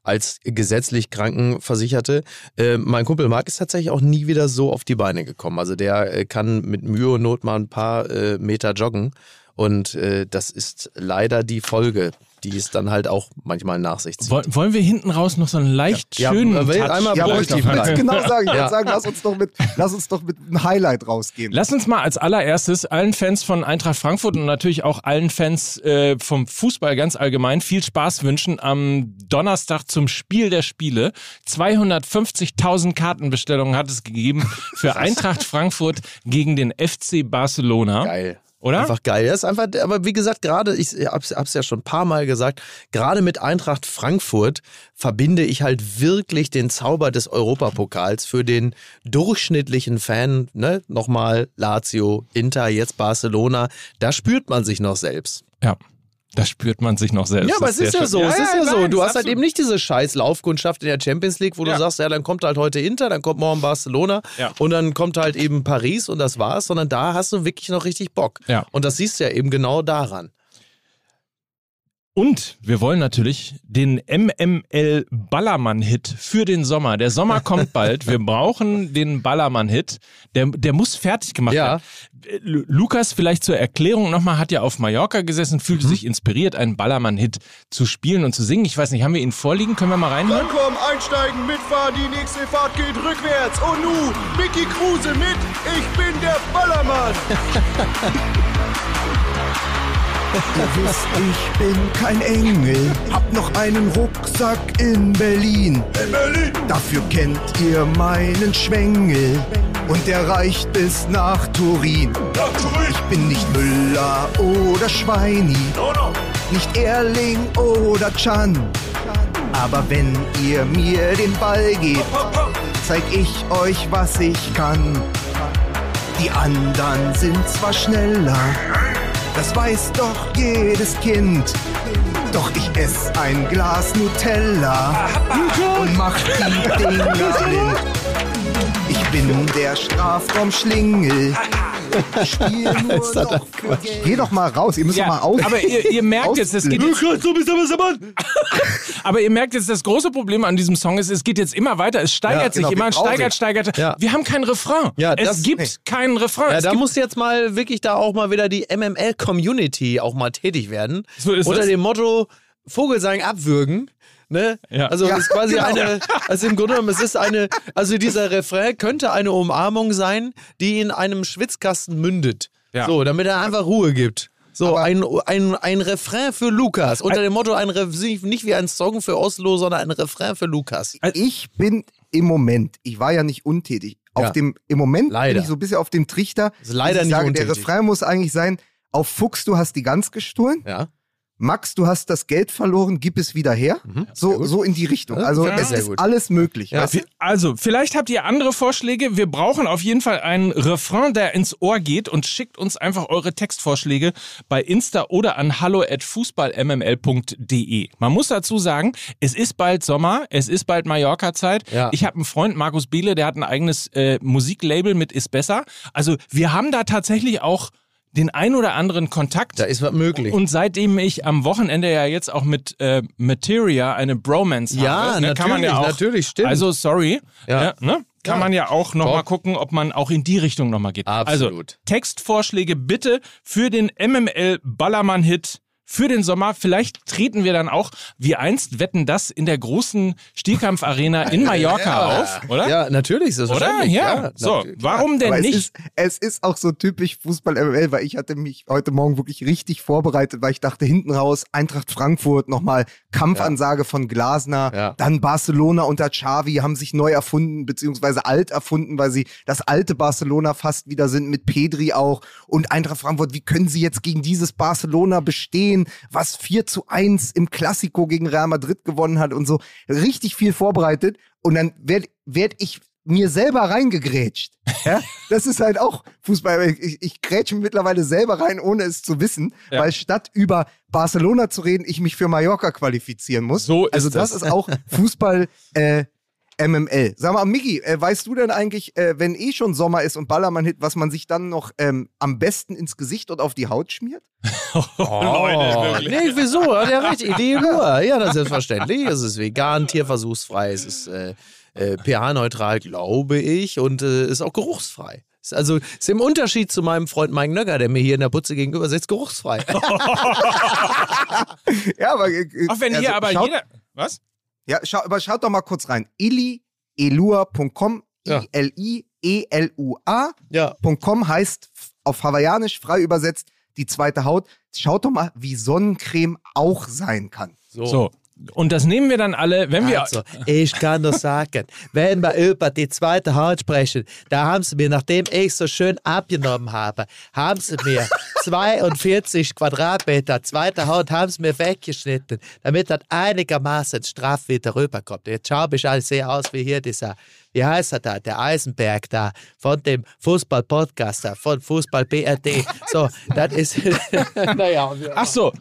als gesetzlich Krankenversicherte. Äh, mein Kumpel Marc ist tatsächlich auch nie wieder so auf die Beine gekommen. Also der äh, kann mit Mühe und Not mal ein paar äh, Meter joggen. Und äh, das ist leider die Folge, die es dann halt auch manchmal nach sich zieht. Woll- Wollen wir hinten raus noch so einen leicht Ja, schönen aber Touch? einmal Ja, wollte ich wollte genau sagen. Ich Ja. sagen, lass uns doch mit, lass uns doch mit einem Highlight rausgehen. Lass uns mal als allererstes allen Fans von Eintracht Frankfurt und natürlich auch allen Fans äh, vom Fußball ganz allgemein viel Spaß wünschen am Donnerstag zum Spiel der Spiele. 250.000 Kartenbestellungen hat es gegeben für Eintracht Frankfurt gegen den FC Barcelona. Geil. Oder? Einfach geil. Das ist einfach, aber wie gesagt, gerade, ich hab's, hab's ja schon ein paar Mal gesagt, gerade mit Eintracht Frankfurt verbinde ich halt wirklich den Zauber des Europapokals für den durchschnittlichen Fan, ne? Nochmal Lazio, Inter, jetzt Barcelona. Da spürt man sich noch selbst. Ja. Da spürt man sich noch selbst. Ja, aber es ist ja so, es ist ja so. nein, Du hast halt eben nicht diese scheiß Laufkundschaft in der Champions League, wo Ja. du sagst, ja, dann kommt halt heute Inter, dann kommt morgen Barcelona Ja. und dann kommt halt eben Paris und das war's, sondern da hast du wirklich noch richtig Bock. Ja. Und das siehst du ja eben genau daran. Und wir wollen natürlich den MML Ballermann-Hit für den Sommer. Der Sommer kommt bald. Wir brauchen den Ballermann-Hit. Der, der muss fertig gemacht Ja. werden. Äh, Lu- Lukas, vielleicht zur Erklärung nochmal, hat ja auf Mallorca gesessen, fühlte sich inspiriert, einen Ballermann-Hit zu spielen und zu singen. Ich weiß nicht, haben wir ihn vorliegen? Können wir mal reinhören? Komm, einsteigen, mitfahren, die nächste Fahrt geht rückwärts. Und nu, Mickey Kruse mit, ich bin der Ballermann. Ihr wisst, ich bin kein Engel, hab noch einen Rucksack in Berlin. In Berlin. Dafür kennt ihr meinen Schwengel und der reicht bis nach Turin. Nach Turin. Ich bin nicht Müller oder Schweini, No, no. nicht Erling oder Chan. Aber wenn ihr mir den Ball gebt, zeig ich euch, was ich kann. Die anderen sind zwar schneller, das weiß doch jedes Kind. Doch ich ess ein Glas Nutella und mach die Dinger blind. Ich bin der Strafraumschlingel. Ich Spiel nur noch für Geld. Geh doch mal raus, ihr müsst doch mal aus. aber ihr, ihr merkt jetzt, es geht aber ihr merkt jetzt, das große Problem an diesem Song ist, es geht jetzt immer weiter, es steigert Ja, genau, sich immer, steigert, steigert. Ja. Wir haben keinen Refrain. Ja, es das- gibt nee. keinen Refrain. Ja, es da muss jetzt mal wirklich da auch mal wieder die MML-Community auch mal tätig werden. So ist Unter es. dem Motto, Vogelsang abwürgen. Ne? Ja. Also Ja, es ist quasi genau. eine, also im Grunde genommen, es ist eine, also dieser Refrain könnte eine Umarmung sein, die in einem Schwitzkasten mündet. Ja. So, damit er einfach Ruhe gibt. So, Aber- ein, ein, ein Refrain für Lukas. Unter dem Motto, ein Re nicht wie ein Song für Oslo, sondern ein Refrain für Lukas. Ich bin im Moment, ich war ja nicht untätig, auf Ja. dem, im Moment Leider. bin ich so ein bisschen auf dem Trichter. Ist leider ich nicht sage, Der untätig. Refrain muss eigentlich sein, auf Fuchs, du hast die Gans gestohlen. Ja. Max, du hast das Geld verloren, gib es wieder her. Mhm. So, so in die Richtung. Also ja. es ist gut. alles möglich. Ja. Also, vielleicht habt ihr andere Vorschläge. Wir brauchen auf jeden Fall einen Refrain, der ins Ohr geht und schickt uns einfach eure Textvorschläge bei Insta oder an hallo@fußballmml.de. Man muss dazu sagen, es ist bald Sommer, es ist bald Mallorca-Zeit. Ja. Ich habe einen Freund, Markus Biele, der hat ein eigenes äh, Musiklabel mit Ist Besser. Also, wir haben da tatsächlich auch den ein oder anderen Kontakt. Da ist was möglich. Und seitdem ich am Wochenende ja jetzt auch mit äh, Materia eine Bromance Ja, habe, ne, kann man ja natürlich, auch, natürlich, stimmt. Also sorry, Ja. ja. ne, kann Ja. man ja auch noch Top. mal gucken, ob man auch in die Richtung noch mal geht. Also Absolut. Textvorschläge bitte für den MML Ballermann Hit. Für den Sommer, vielleicht treten wir dann auch, wie einst wetten das in der großen Stierkampfarena in Mallorca auf, oder? Ja, natürlich, ist das Oder? wahrscheinlich. Ja. so, warum denn Aber es nicht? ist, es ist auch so typisch Fußball-MML, weil ich hatte mich heute Morgen wirklich richtig vorbereitet, weil ich dachte, hinten raus, Eintracht Frankfurt, nochmal Kampfansage von Glasner, Ja. dann Barcelona unter Xavi, haben sich neu erfunden, beziehungsweise alt erfunden, weil sie das alte Barcelona fast wieder sind, mit Pedri auch und Eintracht Frankfurt, wie können sie jetzt gegen dieses Barcelona bestehen, was 4 zu 1 im Klassiko gegen Real Madrid gewonnen hat und so, richtig viel vorbereitet und dann werde werd ich mir selber reingegrätscht. Ja? Das ist halt auch Fußball. Ich, ich grätsche mir mittlerweile selber rein, ohne es zu wissen, Ja. weil statt über Barcelona zu reden, ich mich für Mallorca qualifizieren muss. So ist also das, das. ist auch Fußball äh, MML. Sag mal, Miki, äh, weißt du denn eigentlich, äh, wenn eh schon Sommer ist und Ballermann-Hit, was man sich dann noch ähm, am besten ins Gesicht und auf die Haut schmiert? Oh, nee, wieso? Ja, richtig. Die nur. Ja, das ist selbstverständlich. Es ist vegan, tierversuchsfrei, es ist äh, äh, pH-neutral, glaube ich, und äh, ist auch geruchsfrei. Ist also ist im Unterschied zu meinem Freund Mike Nöcker, der mir hier in der Putze gegenüber sitzt, geruchsfrei. Ja, aber. Äh, Auch wenn also hier aber schaut, jeder. Was? Ja, schau, aber schaut doch mal kurz rein. ilielua.com, Ja. I-L-I-E-L-U-A.com ja. heißt f- auf Hawaiianisch frei übersetzt die zweite Haut. Schaut doch mal, wie Sonnencreme auch sein kann. So. Und das nehmen wir dann alle, wenn wir. Also, ich kann nur sagen, wenn wir über die zweite Haut sprechen, da haben sie mir, nachdem ich so schön abgenommen habe, haben sie mir 42 Quadratmeter zweite Haut haben sie mir weggeschnitten, damit das einigermaßen straff wieder rüberkommt. Jetzt schaue ich alles sehr aus wie hier dieser, wie heißt er da, der Eisenberg da, von dem Fußball-Podcaster, von Fußball BRD. So, das ist, naja. Ach so.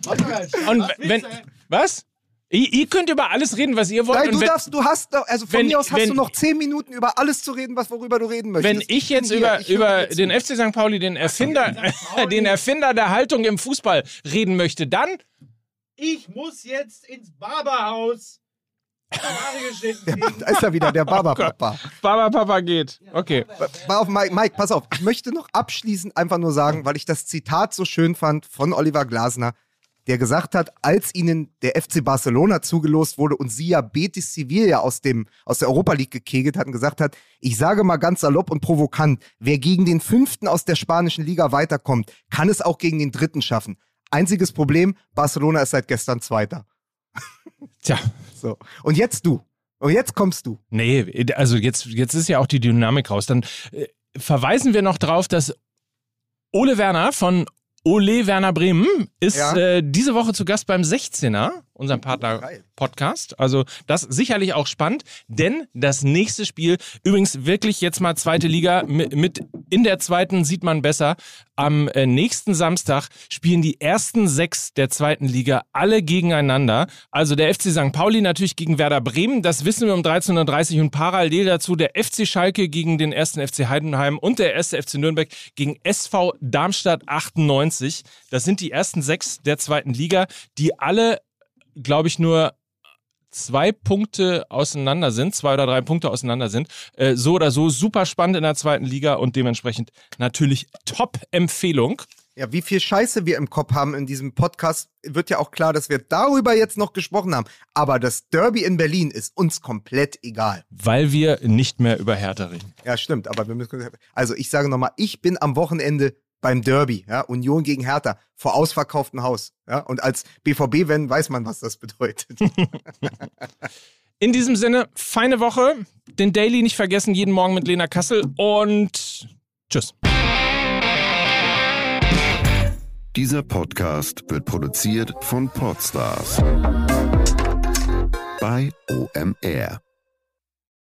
Und wenn. Was? Ihr, ihr könnt über alles reden, was ihr wollt. Nein, du wenn, darfst, du hast also von wenn- mir aus hast wenn- du noch zehn Minuten über alles zu reden, was worüber du reden möchtest. wenn ich jetzt bin über, hier, ich über den FC St. Pauli, den Erfinder, den Erfinder der Haltung im Fußball, reden möchte, dann. Ich muss jetzt ins Barberhaus. Da ist er wieder, der Baba-Papa. Baba Papa geht. Okay. Pass auf, Mike, Mike, pass auf. Ich möchte noch abschließend einfach nur sagen, weil ich das Zitat so schön fand von Oliver Glasner, der gesagt hat, als ihnen der FC Barcelona zugelost wurde und sie ja Betis Sevilla aus, dem, aus der Europa League gekegelt hatten, gesagt hat, ich sage mal ganz salopp und provokant, wer gegen den Fünften aus der spanischen Liga weiterkommt, kann es auch gegen den Dritten schaffen. Einziges Problem, Barcelona ist seit gestern Zweiter. Tja. So. Und jetzt du. Und jetzt kommst du. Nee, also jetzt, jetzt ist ja auch die Dynamik raus. Dann äh, verweisen wir noch drauf, dass Ole Werner von Ole Werner Bremen ist Ja. äh, diese Woche zu Gast beim 16er, unserem Partner Geil. Podcast. Also das sicherlich auch spannend, denn das nächste Spiel, übrigens wirklich jetzt mal zweite Liga, mit, mit in der zweiten sieht man besser. Am äh, nächsten Samstag spielen die ersten sechs der zweiten Liga alle gegeneinander. Also der FC St. Pauli natürlich gegen Werder Bremen, das wissen wir um 13.30 Uhr und parallel dazu der FC Schalke gegen den ersten FC Heidenheim und der erste FC Nürnberg gegen SV Darmstadt 98. Das sind die ersten sechs der zweiten Liga, die alle glaube ich, nur zwei Punkte auseinander sind, zwei oder drei Punkte auseinander sind. Äh, so oder so super spannend in der zweiten Liga und dementsprechend natürlich Top-Empfehlung. Ja, wie viel Scheiße wir im Kopf haben in diesem Podcast, wird ja auch klar, dass wir darüber jetzt noch gesprochen haben. Aber das Derby in Berlin ist uns komplett egal. Weil wir nicht mehr über Hertha reden. Ja, stimmt, aber wir müssen. Also ich sage nochmal, ich bin am Wochenende beim Derby, ja, Union gegen Hertha, vor ausverkauftem Haus. Ja, und als BVB-Fan weiß man, was das bedeutet. In diesem Sinne, feine Woche. Den Daily nicht vergessen, jeden Morgen mit Lena Kassel und tschüss. Dieser Podcast wird produziert von Podstars bei OMR.